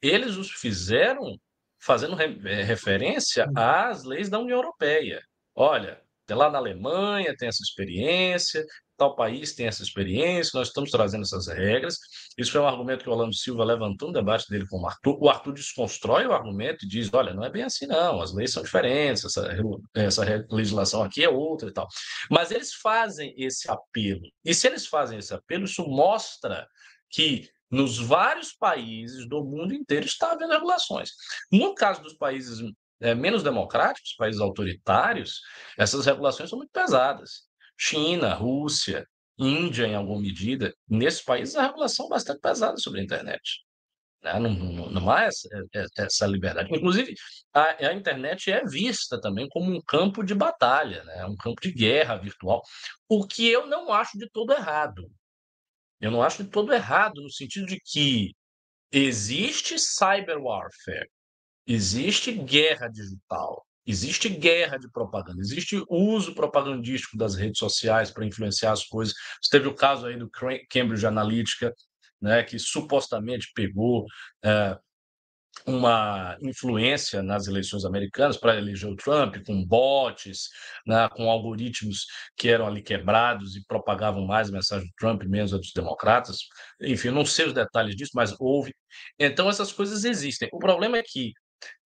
eles os fizeram fazendo re, é, referência hum. às leis da União Europeia. Olha, lá na Alemanha tem essa experiência, tal país tem essa experiência, nós estamos trazendo essas regras. Isso foi um argumento que o Orlando Silva levantou no debate dele com o Arthur. O Arthur desconstrói o argumento e diz: olha, não é bem assim, não, as leis são diferentes, essa, essa legislação aqui é outra e tal. Mas eles fazem esse apelo. E se eles fazem esse apelo, isso mostra que nos vários países do mundo inteiro está havendo regulações. No caso dos países é, menos democráticos, países autoritários, essas regulações são muito pesadas. China, Rússia, Índia, em alguma medida, nesses países a regulação é bastante pesada sobre a internet. Né? Não, não, não, há essa, é, é, essa, liberdade. Inclusive, a, a, internet é vista também como um campo de batalha, né? um campo de guerra virtual, o que eu não acho de todo errado. Eu não acho de todo errado, no sentido de que existe cyber warfare, existe guerra digital, Existe guerra de propaganda, existe uso propagandístico das redes sociais para influenciar as coisas. Você teve o caso aí do Cambridge Analytica, né, que supostamente pegou é, uma influência nas eleições americanas para eleger o Trump, com bots, né, com algoritmos que eram ali quebrados e propagavam mais a mensagem do Trump, menos a dos democratas. Enfim, não sei os detalhes disso, mas houve. Então, essas coisas existem. O problema é que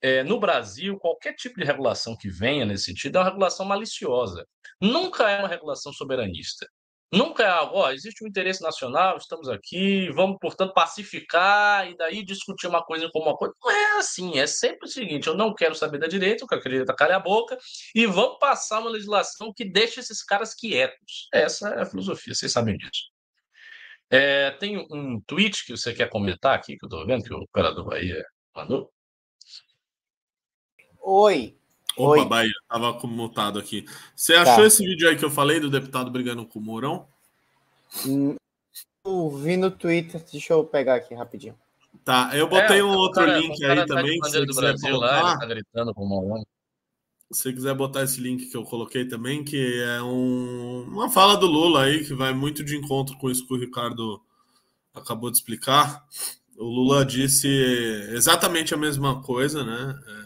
é, no Brasil, qualquer tipo de regulação que venha nesse sentido é uma regulação maliciosa. Nunca é uma regulação soberanista. Nunca é algo, ó, existe um interesse nacional, estamos aqui, vamos, portanto, pacificar e daí discutir uma coisa como uma coisa. Não é assim, é sempre o seguinte: eu não quero saber da direita, eu quero que a direita cale a boca e vamos passar uma legislação que deixe esses caras quietos. Essa é a filosofia, vocês sabem disso. É, tem um tweet que você quer comentar aqui, que eu estou vendo, que o operador Bahia mandou. Oi. Opa, Oi. Bahia, tava mutado aqui. Você achou tá. esse vídeo aí que eu falei do deputado brigando com o Mourão? Hum, eu vi no Twitter, deixa eu pegar aqui rapidinho. Tá, eu botei é, um outro cara, link aí tá também. Se você quiser Brasil, colocar, lá, tá gritando com o Mourão. Se você quiser botar esse link que eu coloquei também, que é um, uma fala do Lula aí, que vai muito de encontro com isso que o Ricardo acabou de explicar. O Lula disse exatamente a mesma coisa, né? É,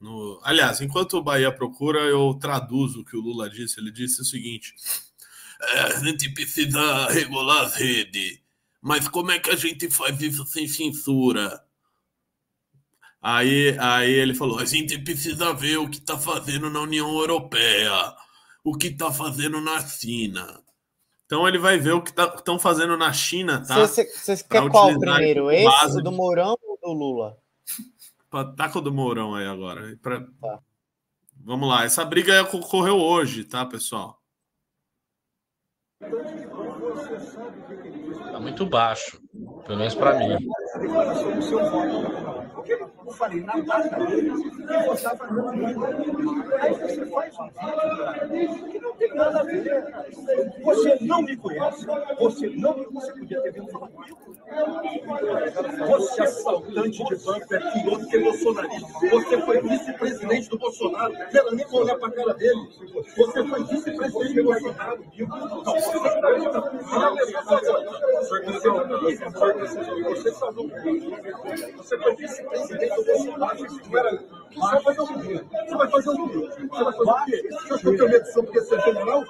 no... Aliás, enquanto o Bahia procura, eu traduzo o que o Lula disse. Ele disse o seguinte: é, a gente precisa regular as redes, mas como é que a gente faz isso sem censura? Aí, aí ele falou: a gente precisa ver o que está fazendo na União Europeia, o que está fazendo na China. Então ele vai ver o que estão tá, fazendo na China, tá? Você quer qual primeiro? Esse, do Mourão ou do Lula? Taca o do Mourão aí agora. Pra... Tá. Vamos lá. Essa briga ocorreu hoje, tá, pessoal? Tá muito baixo, pelo menos para mim eu falei na data dele e votava no Aí você faz um vídeo que não tem nada a ver. Você não me conhece, você não você podia ter vindo falar comigo. Você é assaltante de banco, é que bolsonarista. Você foi vice-presidente do Bolsonaro. Ela nem olhar para a cara dele. Você foi vice-presidente do Bolsonaro. Você salvou. Você foi vice-presidente Você vai fazer o quê? Você vai fazer o quê? Você vai fazer o quê? Você acha que eu tenho medo só porque você é general?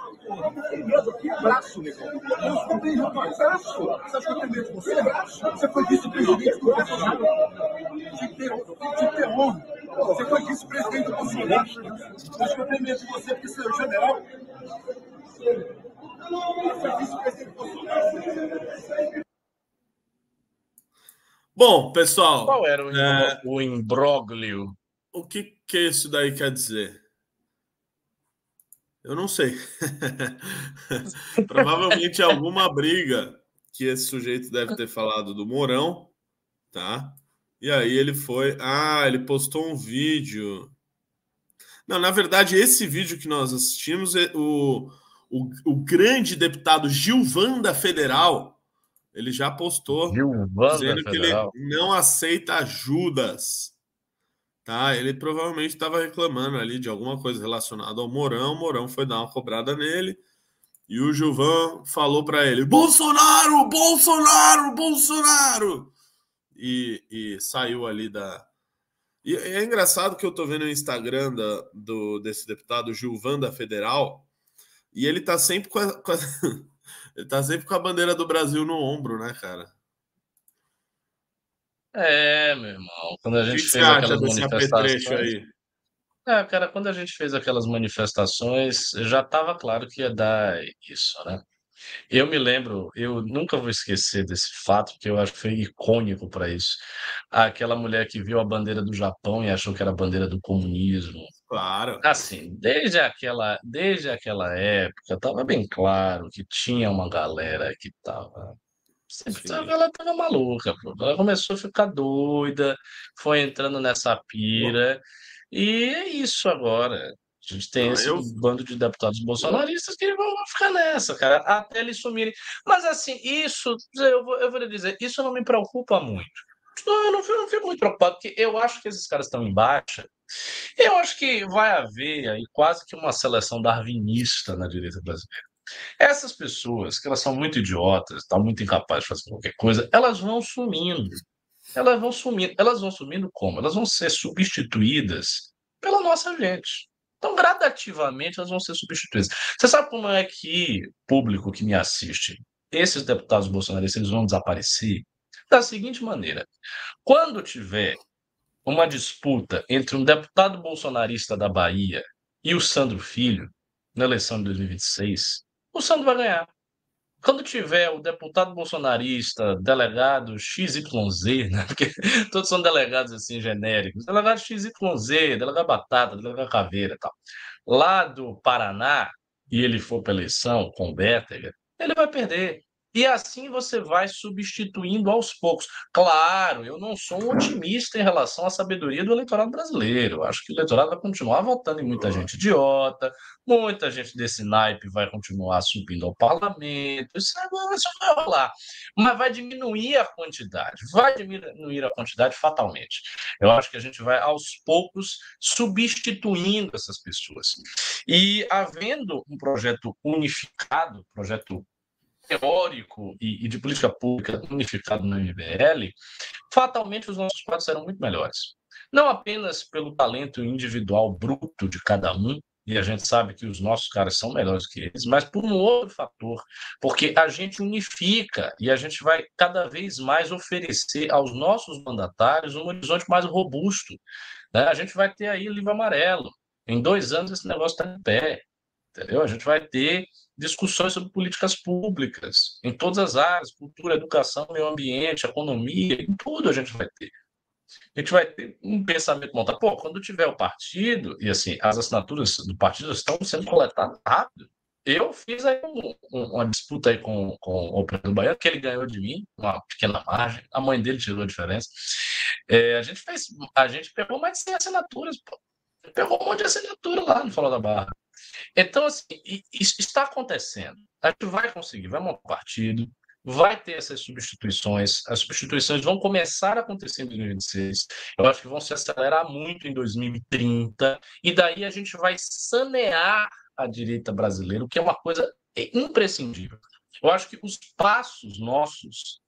Tem medo aqui? Braço, negão. Eu não tenho rapaz. Braço. Você acha que eu tenho medo de você? Braço. Você foi vice-presidente do Bolsonaro. De ter, de ter honra. Você foi vice-presidente do Bolsonaro. Você acha que eu tenho medo de você porque você é general? Você é vice-presidente do Bolsonaro. Bom, pessoal. Qual era o, é... o imbróglio? O que, que isso daí quer dizer? Eu não sei. Provavelmente alguma briga que esse sujeito deve ter falado do Mourão, tá? E aí ele foi. Ah, ele postou um vídeo. Não, na verdade, esse vídeo que nós assistimos, é o, o, o grande deputado Gilvan da Federal Ele já postou Gilvanda dizendo Federal. que ele não aceita ajudas. Tá? Ele provavelmente estava reclamando ali de alguma coisa relacionada ao Mourão. O Mourão foi dar uma cobrada nele. E o Gilvan falou para ele: Bolsonaro, Bolsonaro, Bolsonaro! E, e saiu ali da. E é engraçado que eu tô vendo o Instagram da, do, desse deputado Gilvan da Federal, e ele tá sempre com a, com a ele tá sempre com a bandeira do Brasil no ombro, né, cara? É, meu irmão. Quando a gente fez acha aquelas manifestações. aí? É, cara, quando a gente fez aquelas manifestações, já estava claro que ia dar isso, né? Eu me lembro, eu nunca vou esquecer desse fato, porque eu acho que foi icônico para isso. Aquela mulher que viu a bandeira do Japão e achou que era a bandeira do comunismo. Claro. Assim, desde aquela, desde aquela época, estava bem claro que tinha uma galera que estava. Ela estava maluca, pô. Ela começou a ficar doida, foi entrando nessa pira, e é isso agora. A gente tem Não, esse eu- bando de deputados bolsonaristas que vão vão ficar nessa, cara, até eles sumirem. Mas assim, isso, eu vou, eu vou lhe dizer, isso não me preocupa muito. Eu não fico, não fico muito preocupado, porque eu acho que esses caras estão em baixa. Eu acho que vai haver aí quase que uma seleção darwinista na direita brasileira. Essas pessoas, que elas são muito idiotas, estão muito incapazes de fazer qualquer coisa, elas vão sumindo. Elas vão sumindo. Elas vão sumindo como? Elas vão ser substituídas pela nossa gente. Então, gradativamente, elas vão ser substituídas. Você sabe como é que público que me assiste, esses deputados bolsonaristas, eles vão desaparecer? Da seguinte maneira: quando tiver uma disputa entre um deputado bolsonarista da Bahia e o Sandro Filho, na eleição de 2026, o Sandro vai ganhar. Quando tiver o deputado bolsonarista, delegado XYZ, né? Porque todos são delegados assim genéricos, delegado XYZ, delegado Batata, delegado Caveira tal, lá do Paraná, e ele for para eleição com o Bétega, ele vai perder. E assim você vai substituindo aos poucos. Claro, eu não sou um otimista em relação à sabedoria do eleitorado brasileiro. Eu acho que o eleitorado vai continuar votando em muita gente idiota, muita gente desse naipe vai continuar subindo ao parlamento. Isso, agora- isso vai rolar. Mas vai diminuir a quantidade. Vai diminuir a quantidade fatalmente. Eu acho que a gente vai, aos poucos, substituindo essas pessoas. E havendo um projeto unificado, projeto teórico e, e de política pública unificado no MBL, fatalmente os nossos quadros serão muito melhores. Não apenas pelo talento individual bruto de cada um, e a gente sabe que os nossos caras são melhores que eles, mas por um outro fator, porque a gente unifica e a gente vai cada vez mais oferecer aos nossos mandatários um horizonte mais robusto. né? A gente vai ter aí livro amarelo. Em dois anos esse negócio está em pé. Entendeu? A gente vai ter discussões sobre políticas públicas em todas as áreas, cultura, educação, meio ambiente, economia, em tudo a gente vai ter. A gente vai ter um pensamento montado. Pô, quando tiver o partido, e assim, as assinaturas do partido estão sendo coletadas rápido. Eu fiz aí um- um- uma disputa aí com, com o Pedro Baiano, que ele ganhou de mim, uma pequena margem. A mãe dele tirou a diferença. É, a gente fez, a gente pegou mais de 100 assinaturas, pô. Pegou um monte de assinatura lá no Falou da Barra. Então, assim, isso está acontecendo. A gente vai conseguir, vai montar um partido, vai ter essas substituições. As substituições vão começar a acontecer em 2026. Eu acho que vão se acelerar muito em 2030. E daí a gente vai sanear a direita brasileira, o que é uma coisa imprescindível. Eu acho que os passos nossos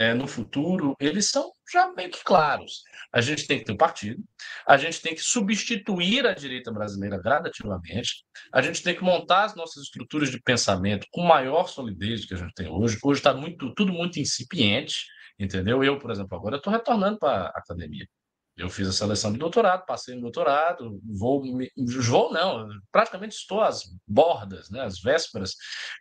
eh, no futuro, eles são já meio que claros. A gente tem que ter um partido, a gente tem que substituir a direita brasileira gradativamente, a gente tem que montar as nossas estruturas de pensamento com maior solidez do que a gente tem hoje. Hoje está muito, tudo muito incipiente, entendeu? Eu, por exemplo, agora estou retornando para a academia. Eu fiz a seleção de doutorado, passei no doutorado, vou, me- vou não, praticamente estou às bordas, né, às vésperas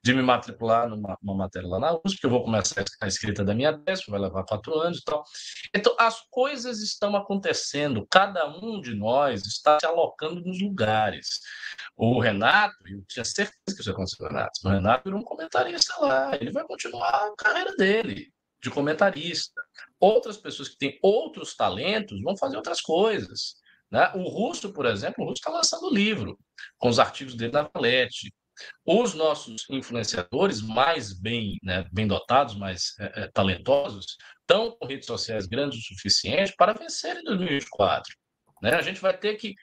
de me matricular numa, matéria lá na USP, porque eu vou começar a escrita da minha tese, vai levar quatro anos e tal. Então, as coisas estão acontecendo, cada um de nós está se alocando nos lugares. O Renato, eu tinha certeza que isso ia acontecer Renato, o Renato virou um comentarista lá, ele vai continuar a carreira dele, de comentarista. Outras pessoas que têm outros talentos vão fazer outras coisas. Né? O Russo, por exemplo, o Russo está lançando livro, com os artigos dele na Valete. os nossos influenciadores mais bem, né, bem dotados, mais é, é, talentosos, estão com redes sociais grandes o suficiente para vencer em 2024. Né? A gente vai ter que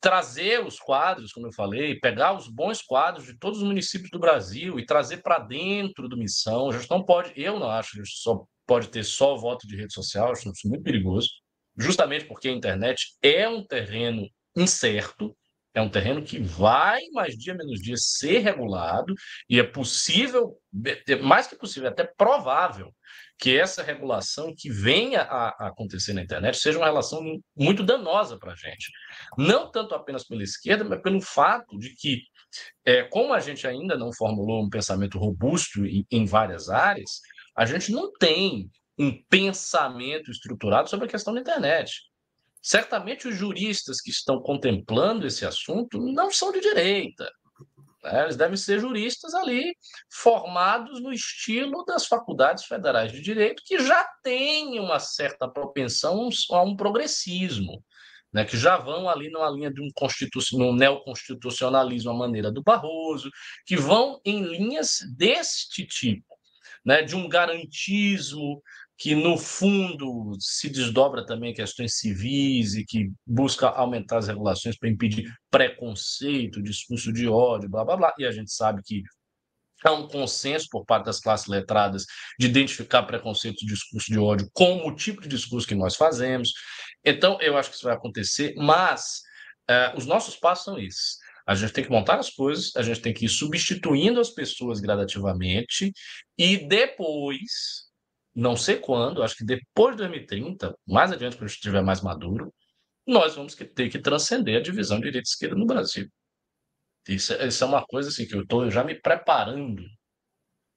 trazer os quadros, como eu falei, pegar os bons quadros de todos os municípios do Brasil e trazer para dentro do Missão. A gente não pode, eu não acho que só pode ter só voto de rede social, acho isso muito perigoso, justamente porque a internet é um terreno incerto, é um terreno que vai, mais dia menos dia, ser regulado, e é possível, é mais que possível, é até provável, que essa regulação que venha a, acontecer na internet seja uma relação muito danosa para a gente. Não tanto apenas pela esquerda, mas pelo fato de que, é, como a gente ainda não formulou um pensamento robusto em, em várias áreas, a gente não tem um pensamento estruturado sobre a questão da internet. Certamente os juristas que estão contemplando esse assunto não são de direita. Né? Eles devem ser juristas ali, formados no estilo das faculdades federais de direito, que já têm uma certa propensão a um progressismo, né? que já vão ali numa linha de um, constitu... um neoconstitucionalismo à maneira do Barroso, que vão em linhas deste tipo, né? de um garantismo que no fundo se desdobra também questões civis e que busca aumentar as regulações para impedir preconceito, discurso de ódio, blá blá blá. E a gente sabe que há um consenso por parte das classes letradas de identificar preconceito e discurso de ódio como o tipo de discurso que nós fazemos. Então, eu acho que isso vai acontecer, mas uh, os nossos passos são esses. A gente tem que montar as coisas, a gente tem que ir substituindo as pessoas gradativamente e depois não sei quando, acho que depois de 2030, mais adiante, quando estiver mais maduro, nós vamos ter que transcender a divisão de direita e esquerda no Brasil. Isso, é, isso é uma coisa assim que eu estou já me preparando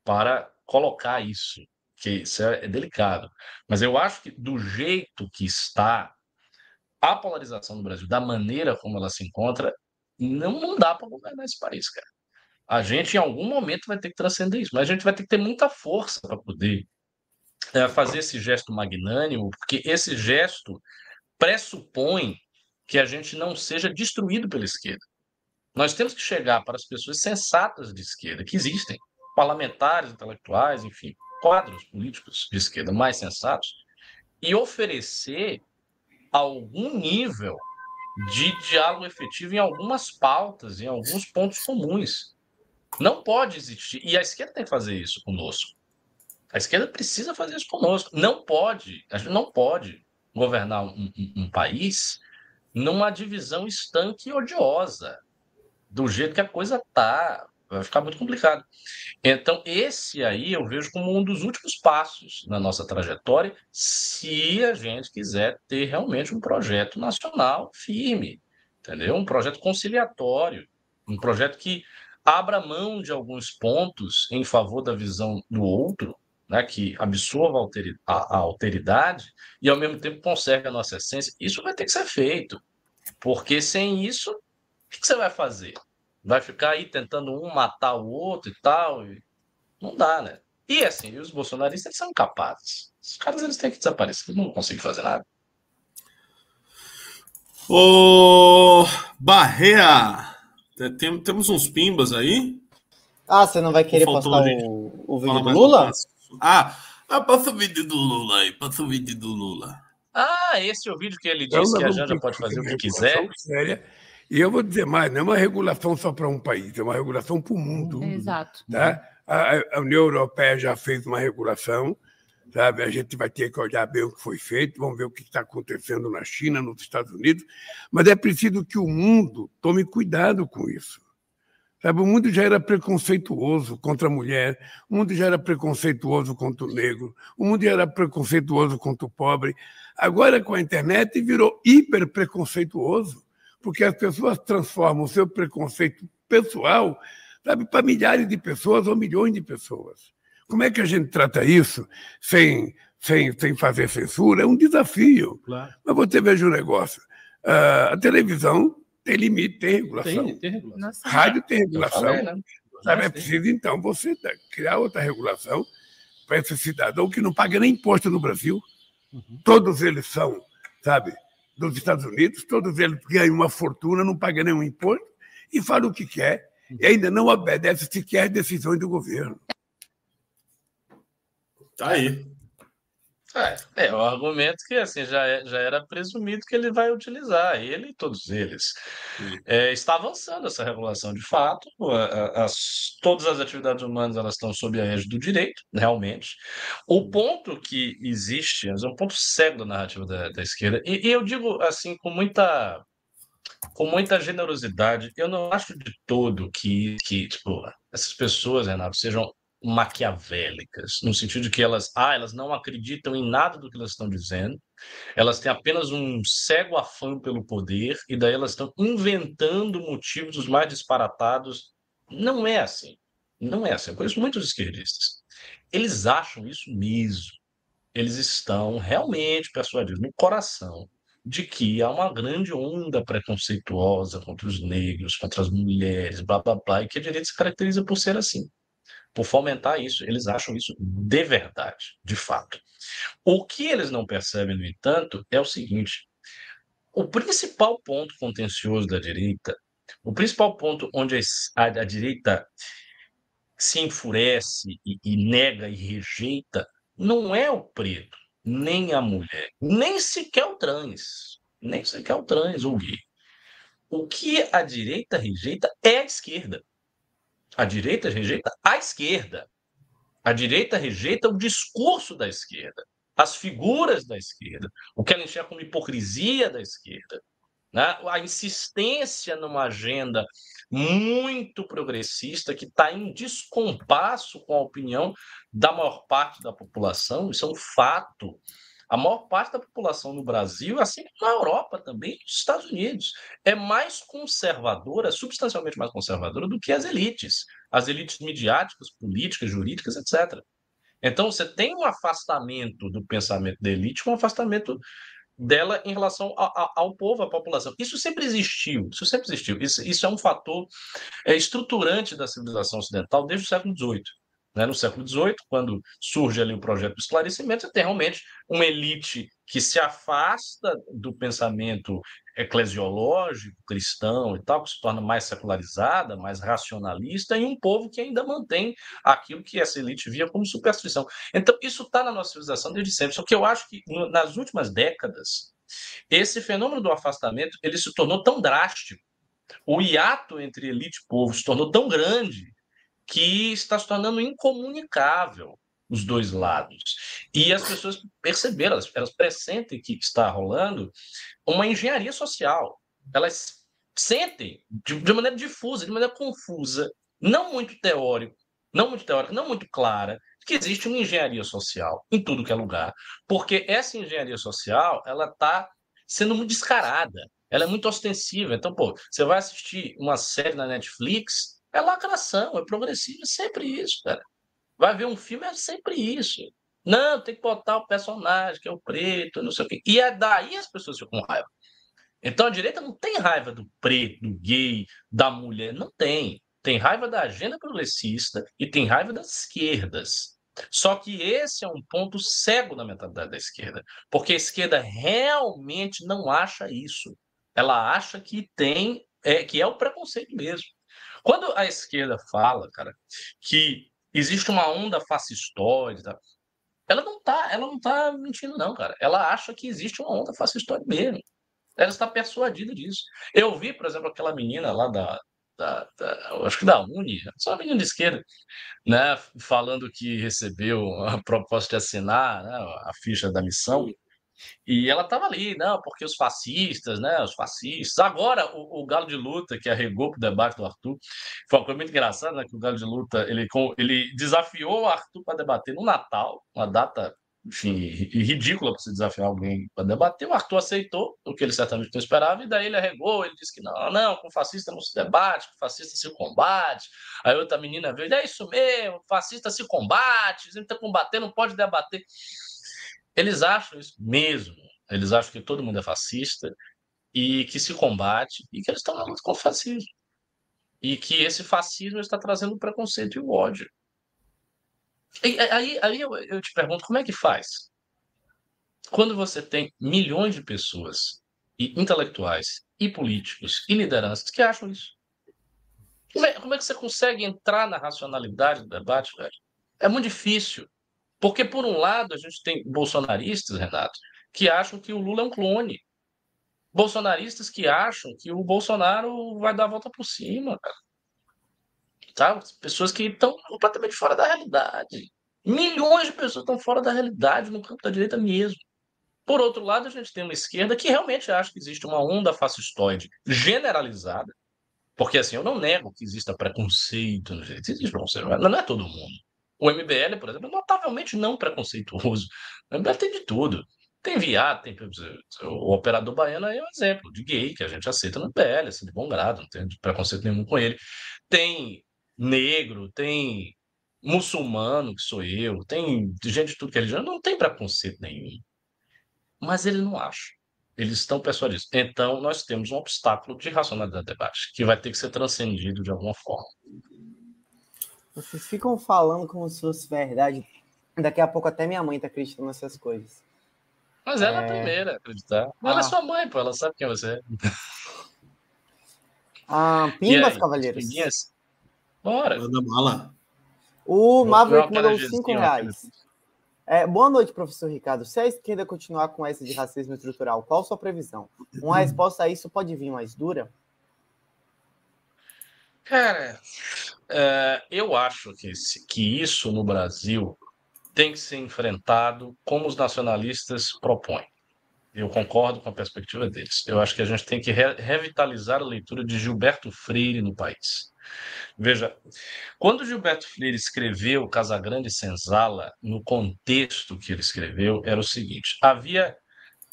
para colocar isso, que isso é, é delicado. Mas eu acho que do jeito que está a polarização no Brasil, da maneira como ela se encontra, não, não dá para governar esse país, cara. A gente, em algum momento, vai ter que transcender isso, mas a gente vai ter que ter muita força para poder é, fazer esse gesto magnânimo, porque esse gesto pressupõe que a gente não seja destruído pela esquerda. Nós temos que chegar para as pessoas sensatas de esquerda, que existem, parlamentares, intelectuais, enfim, quadros políticos de esquerda mais sensatos, e oferecer algum nível de diálogo efetivo em algumas pautas, em alguns pontos comuns. Não pode existir, e a esquerda tem que fazer isso conosco. A esquerda precisa fazer isso conosco. Não pode, a gente não pode governar um, um, um país numa divisão estanque e odiosa, do jeito que a coisa está. Vai ficar muito complicado. Então, esse aí eu vejo como um dos últimos passos na nossa trajetória, se a gente quiser ter realmente um projeto nacional firme, entendeu? Um projeto conciliatório, um projeto que abra mão de alguns pontos em favor da visão do outro, né, que absorva a, a, alteridade e, ao mesmo tempo, conserve a nossa essência, isso vai ter que ser feito. Porque sem isso, o que, que você vai fazer? Vai ficar aí tentando um matar o outro e tal? E... Não dá, né? E assim, os bolsonaristas eles são incapazes. Os caras eles têm que desaparecer, eles não conseguem fazer nada. Ô, Barreia, tem, temos uns pimbas aí? Ah, você não vai querer postar o, o vídeo do Lula? Ah, ah, passa o vídeo do Lula aí, passa o vídeo do Lula. Ah, esse é o vídeo que ele disse que a Janja pode fazer o que quiser. Séria. E eu vou dizer mais, não é uma regulação só para um país, é uma regulação para o mundo. Exato. Tá? A, a União Europeia já fez uma regulação, sabe? A gente vai ter que olhar bem o que foi feito, vamos ver o que está acontecendo na China, nos Estados Unidos, mas é preciso que o mundo tome cuidado com isso. Sabe, o mundo já era preconceituoso contra a mulher, o mundo já era preconceituoso contra o negro, o mundo já era preconceituoso contra o pobre. Agora, com a internet, virou hiper preconceituoso, porque as pessoas transformam o seu preconceito pessoal sabe, para milhares de pessoas ou milhões de pessoas. Como é que a gente trata isso sem, sem, sem fazer censura? É um desafio. Claro. Mas você veja um negócio: uh, a televisão tem limite, tem regulação. Tem, tem regulação. Rádio tem regulação. Falei, né? Sabe, é preciso, então, você criar outra regulação para esse cidadão que não paga nem imposto no Brasil. Uhum. Todos eles são, sabe, dos Estados Unidos, todos eles ganham uma fortuna, não pagam nenhum imposto e falam o que quer. e ainda não obedece sequer decisões do governo. Tá aí. É, é o argumento que assim já, é, já era presumido que ele vai utilizar, ele e todos eles. É, está avançando essa regulação de fato, as, todas as atividades humanas elas estão sob a égide do direito, realmente. O ponto que existe, é um ponto cego da narrativa da, da esquerda, e, e eu digo assim com muita com muita generosidade, eu não acho de todo que, que tipo, essas pessoas, Renato, sejam maquiavélicas, no sentido de que elas, ah, elas não acreditam em nada do que elas estão dizendo, elas têm apenas um cego afã pelo poder e daí elas estão inventando motivos os mais disparatados. Não é assim. Não é assim. Eu conheço muitos esquerdistas. Eles acham isso mesmo. Eles estão realmente persuadidos no coração de que há uma grande onda preconceituosa contra os negros, contra as mulheres, blá blá blá, e que a direita se caracteriza por ser assim por fomentar isso. Eles acham isso de verdade, de fato. O que eles não percebem, no entanto, é o seguinte: o principal ponto contencioso da direita, o principal ponto onde a, a direita se enfurece e, e nega e rejeita, não é o preto, nem a mulher, nem sequer o trans, nem sequer o trans ou gay. O que a direita rejeita é a esquerda. A direita rejeita a esquerda. A direita rejeita o discurso da esquerda, as figuras da esquerda, o que ela enxerga como hipocrisia da esquerda. Né? A insistência numa agenda muito progressista que está em descompasso com a opinião da maior parte da população, isso é um fato. A maior parte da população no Brasil, assim como na Europa também, nos Estados Unidos, é mais conservadora, substancialmente mais conservadora do que as elites, as elites midiáticas, políticas, jurídicas, etc. Então, você tem um afastamento do pensamento da elite, um afastamento dela em relação ao povo, à população. Isso sempre existiu, isso sempre existiu. Isso, isso é um fator é, estruturante da civilização ocidental desde o século XVIII. Né? No século XVIII, quando surge ali o projeto do esclarecimento, você tem realmente uma elite que se afasta do pensamento eclesiológico, cristão e tal, que se torna mais secularizada, mais racionalista, e um povo que ainda mantém aquilo que essa elite via como superstição. Então, isso está na nossa civilização desde sempre. Só que eu acho que nas últimas décadas, esse fenômeno do afastamento ele se tornou tão drástico, o hiato entre elite e povo se tornou tão grande que está se tornando incomunicável os dois lados. E as pessoas perceberam, elas, elas pressentem que está rolando uma engenharia social. Elas sentem de, de maneira difusa, de maneira confusa, não muito teórico, não muito teórica, não muito clara, que existe uma engenharia social em tudo que é lugar, porque essa engenharia social ela está sendo muito descarada, ela é muito ostensiva. Então, pô, você vai assistir uma série na Netflix, é lacração, é progressivo, é sempre isso, cara. Vai ver um filme, é sempre isso. Não, tem que botar o personagem, que é o preto, não sei o quê. E é daí as pessoas ficam com raiva. Então a direita não tem raiva do preto, do gay, da mulher. Não tem. Tem raiva da agenda progressista e tem raiva das esquerdas. Só que esse é um ponto cego na mentalidade da esquerda. Porque a esquerda realmente não acha isso. Ela acha que tem, é, que é o preconceito mesmo. Quando a esquerda fala, cara, que existe uma onda fascistóide, ela não tá, ela não tá mentindo não, cara. Ela acha que existe uma onda fascistóide mesmo. Ela está persuadida disso. Eu vi, por exemplo, aquela menina lá da, da, da acho que da Uni, só uma menina de esquerda, né, falando que recebeu a proposta de assinar né, a ficha da missão. E ela estava ali, não, porque os fascistas, né? Os fascistas. Agora, o, o Galo de Luta, que arregou para o debate do Arthur, foi uma coisa muito engraçada, né? Que o Galo de Luta ele, ele desafiou o Arthur para debater no Natal, uma data, enfim, ridícula para se desafiar alguém para debater. O Arthur aceitou, o que ele certamente não esperava, e daí ele arregou, ele disse que não, não, com fascista não se debate, com fascista se combate. Aí outra menina veio, é isso mesmo, fascista se combate, a está combatendo, não pode debater. Eles acham isso mesmo. Eles acham que todo mundo é fascista e que se combate e que eles estão na luta contra o fascismo. E que esse fascismo está trazendo preconceito e o ódio. E, aí, aí eu, eu te pergunto, como é que faz? Quando você tem milhões de pessoas, e intelectuais, e políticos, e lideranças que acham isso. Como é, como é que você consegue entrar na racionalidade do debate, velho? É muito difícil. Porque, por um lado, a gente tem bolsonaristas, Renato, que acham que o Lula é um clone. Bolsonaristas que acham que o Bolsonaro vai dar a volta por cima, cara. Tá? Pessoas que estão completamente fora da realidade. Milhões de pessoas estão fora da realidade no campo da direita mesmo. Por outro lado, a gente tem uma esquerda que realmente acha que existe uma onda fascistoide generalizada, porque assim, eu não nego que exista preconceito jeito, existe não é todo mundo. O MBL, por exemplo, é notavelmente não preconceituoso. O MBL tem de tudo. Tem viado, tem o operador baiano é um exemplo de gay que a gente aceita no MBL, assim, de bom grado, não tem preconceito nenhum com ele. Tem negro, tem muçulmano, que sou eu, tem gente de tudo que é religião, não tem preconceito nenhum. Mas ele não acha. Eles estão persuadidos. Então, nós temos um obstáculo de racionalidade do debate, que vai ter que ser transcendido de alguma forma. Vocês ficam falando como se fosse verdade. Daqui a pouco até minha mãe tá acreditando nessas coisas. Mas ela é, a primeira a acreditar. Ela é ah. é sua mãe, pô. Ela sabe quem você é. Ah, Pimbas, aí, Cavaleiros. Pimbinhas? Bora. Manda bala. O Maverick mandou 5 reais. É, boa noite, professor Ricardo. Se a esquerda continuar com essa de racismo estrutural, qual sua previsão? Uma resposta a isso pode vir mais dura? Cara, é, eu acho que, que isso no Brasil tem que ser enfrentado como os nacionalistas propõem. Eu concordo com a perspectiva deles. Eu acho que a gente tem que re revitalizar a leitura de Gilberto Freire no país. Veja, quando Gilberto Freire escreveu Casagrande Senzala, no contexto que ele escreveu, era o seguinte: havia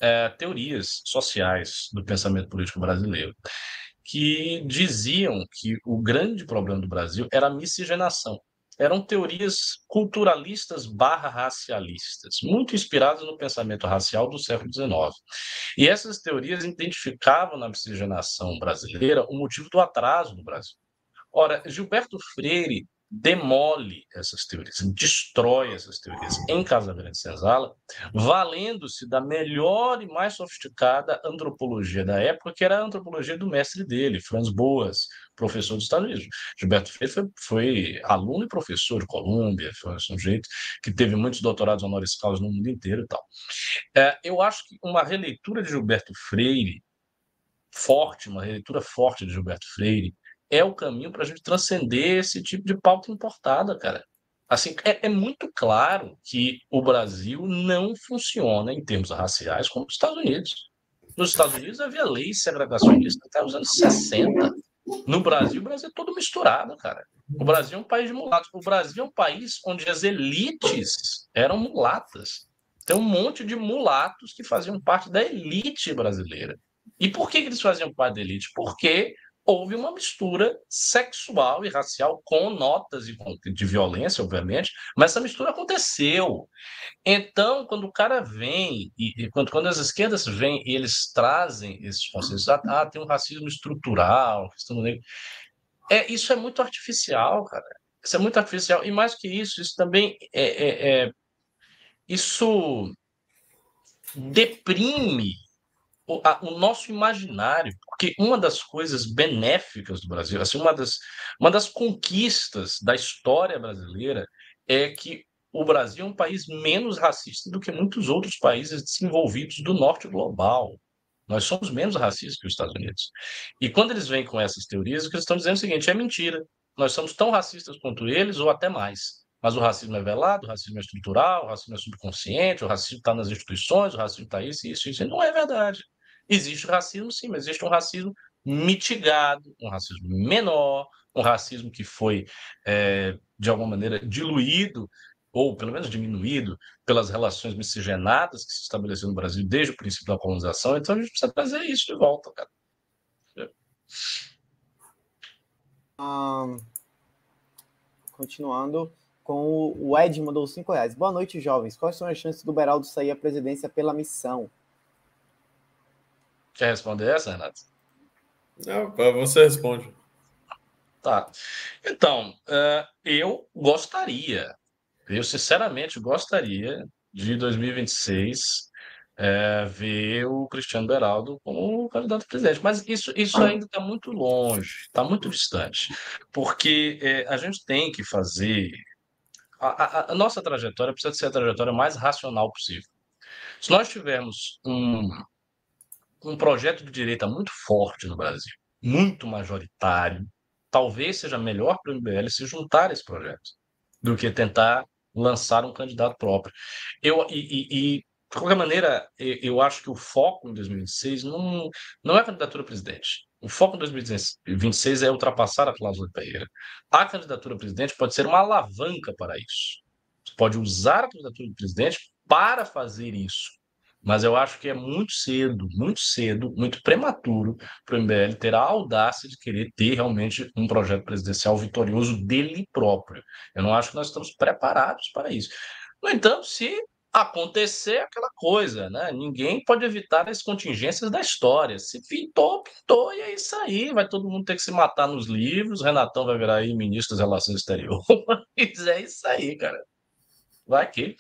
é, teorias sociais do pensamento político brasileiro que diziam que o grande problema do Brasil era a miscigenação. Eram teorias culturalistas barra racialistas, muito inspiradas no pensamento racial do século XIX. E essas teorias identificavam na miscigenação brasileira o motivo do atraso do Brasil. Ora, Gilberto Freire demole essas teorias, destrói essas teorias em Casa Grande Senzala, valendo-se da melhor e mais sofisticada antropologia da época, que era a antropologia do mestre dele, Franz Boas, professor dos Estados Unidos. Gilberto Freire foi, foi aluno e professor de Colômbia, foi um sujeito que teve muitos doutorados honoris causa no mundo inteiro e tal. É, eu acho que uma releitura de Gilberto Freire forte, uma releitura forte de Gilberto Freire, é o caminho para a gente transcender esse tipo de pauta importada, cara. Assim, é, é, muito claro que o Brasil não funciona em termos raciais como os Estados Unidos. Nos Estados Unidos havia lei segregacionista até os anos 60. No Brasil, o Brasil é todo misturado, cara. O Brasil é um país de mulatos. O Brasil é um país onde as elites eram mulatas. Tem um monte de mulatos que faziam parte da elite brasileira. E por que, que eles faziam parte da elite? Porque houve uma mistura sexual e racial com notas de violência, obviamente, mas essa mistura aconteceu. Então, quando o cara vem, e, quando, quando as esquerdas vêm e eles trazem esses conceitos, ah, ah tem um racismo estrutural, questão negro, é, isso é muito artificial, cara. Isso é muito artificial. E mais que isso, isso também é, é, é isso deprime o, a, o, nosso imaginário, porque uma das coisas benéficas do Brasil, assim, uma das, uma das conquistas da história brasileira é que o Brasil é um país menos racista do que muitos outros países desenvolvidos do norte global. Nós somos menos racistas que os Estados Unidos. E quando eles vêm com essas teorias, o que eles estão dizendo é o seguinte: é mentira. Nós somos tão racistas quanto eles, ou até mais. Mas o racismo é velado, o racismo é estrutural, o racismo é subconsciente, o racismo está nas instituições, o racismo está isso, isso, isso. E não é verdade. Existe racismo, sim, mas existe um racismo mitigado, um racismo menor, um racismo que foi, é, de alguma maneira, diluído ou pelo menos diminuído pelas relações miscigenadas que se estabeleceram no Brasil desde o princípio da colonização. Então a gente precisa trazer isso de volta, cara. Um, continuando com o Ed mandou cinco reais. Boa noite, jovens. Quais são as chances do Beraldo sair à presidência pela missão? Quer responder essa, Renato? Não, você responde. Tá. Então, uh, eu gostaria, eu sinceramente gostaria de 2026 é, ver o Cristiano Beraldo como candidato a presidente. Mas isso, isso ainda está muito longe, está muito distante, porque é, a gente tem que fazer. A, a, a, nossa trajetória precisa ser a trajetória mais racional possível. Se nós tivermos um, um projeto de direita muito forte no Brasil, muito majoritário, talvez seja melhor para o MBL se juntar a esse projeto do que tentar lançar um candidato próprio. Eu, e, e, e, de qualquer maneira, eu acho que o foco em 2026 não, não é a candidatura a presidente. O foco em 2026 é ultrapassar a cláusula de Pereira. A candidatura a presidente pode ser uma alavanca para isso. Você pode usar a candidatura de presidente para fazer isso. Mas eu acho que é muito cedo, muito cedo, muito prematuro para o MBL ter a audácia de querer ter realmente um projeto presidencial vitorioso dele próprio. Eu não acho que nós estamos preparados para isso. No entanto, se acontecer aquela coisa, né? Ninguém pode evitar as contingências da história. Se pintou, pintou, e é isso aí. Vai todo mundo ter que se matar nos livros. Renatão vai virar aí ministro das Relações Exteriores. é isso aí, cara. Vai que.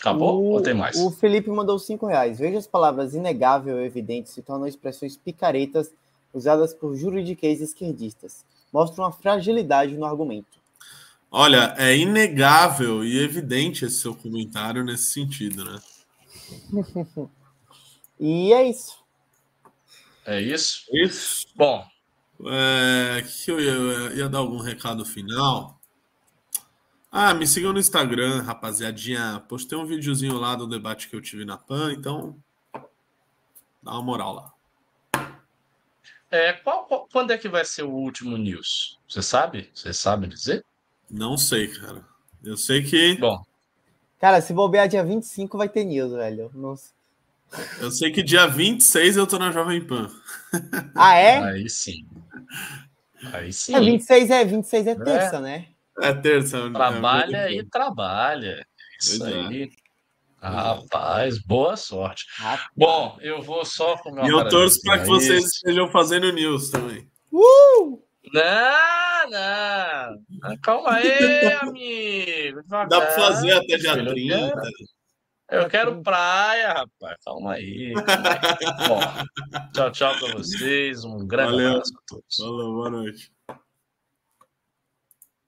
Acabou o, ou tem mais? O Felipe mandou cinco reais. Veja as palavras inegável e evidente se tornam expressões picaretas usadas por juridiquês esquerdistas. Mostram uma fragilidade no argumento. Olha, é inegável e evidente esse seu comentário nesse sentido, né? e é isso. É isso? Isso. Bom. É, que eu ia, eu ia dar algum recado final. Ah, me sigam no Instagram, rapaziadinha. Postei um videozinho lá do debate que eu tive na PAN, então dá uma moral lá. É, qual, qual, quando é que vai ser o último news? Você sabe? Você sabe dizer? Não sei, cara. Eu sei que. Bom. Cara, se bobear dia 25 vai ter news, velho. Nossa. Eu sei que dia 26 eu tô na Jovem Pan. Ah, é? Aí sim. Aí sim. É, 26 é, 26 é terça, é. né? É terça. Trabalha é e trabalha. Isso pois é. aí. É. Rapaz, boa sorte. Rapaz. Bom, eu vou só comer uma E eu torço para que vocês estejam fazendo news também. Uh! Não, não. Calma aí, amigo. Devagar. Dá para fazer até dia 30. Eu quero praia, rapaz. Calma aí. Calma aí. Bom, tchau, tchau para vocês. Um grande Valeu. abraço a todos. Falou, boa noite.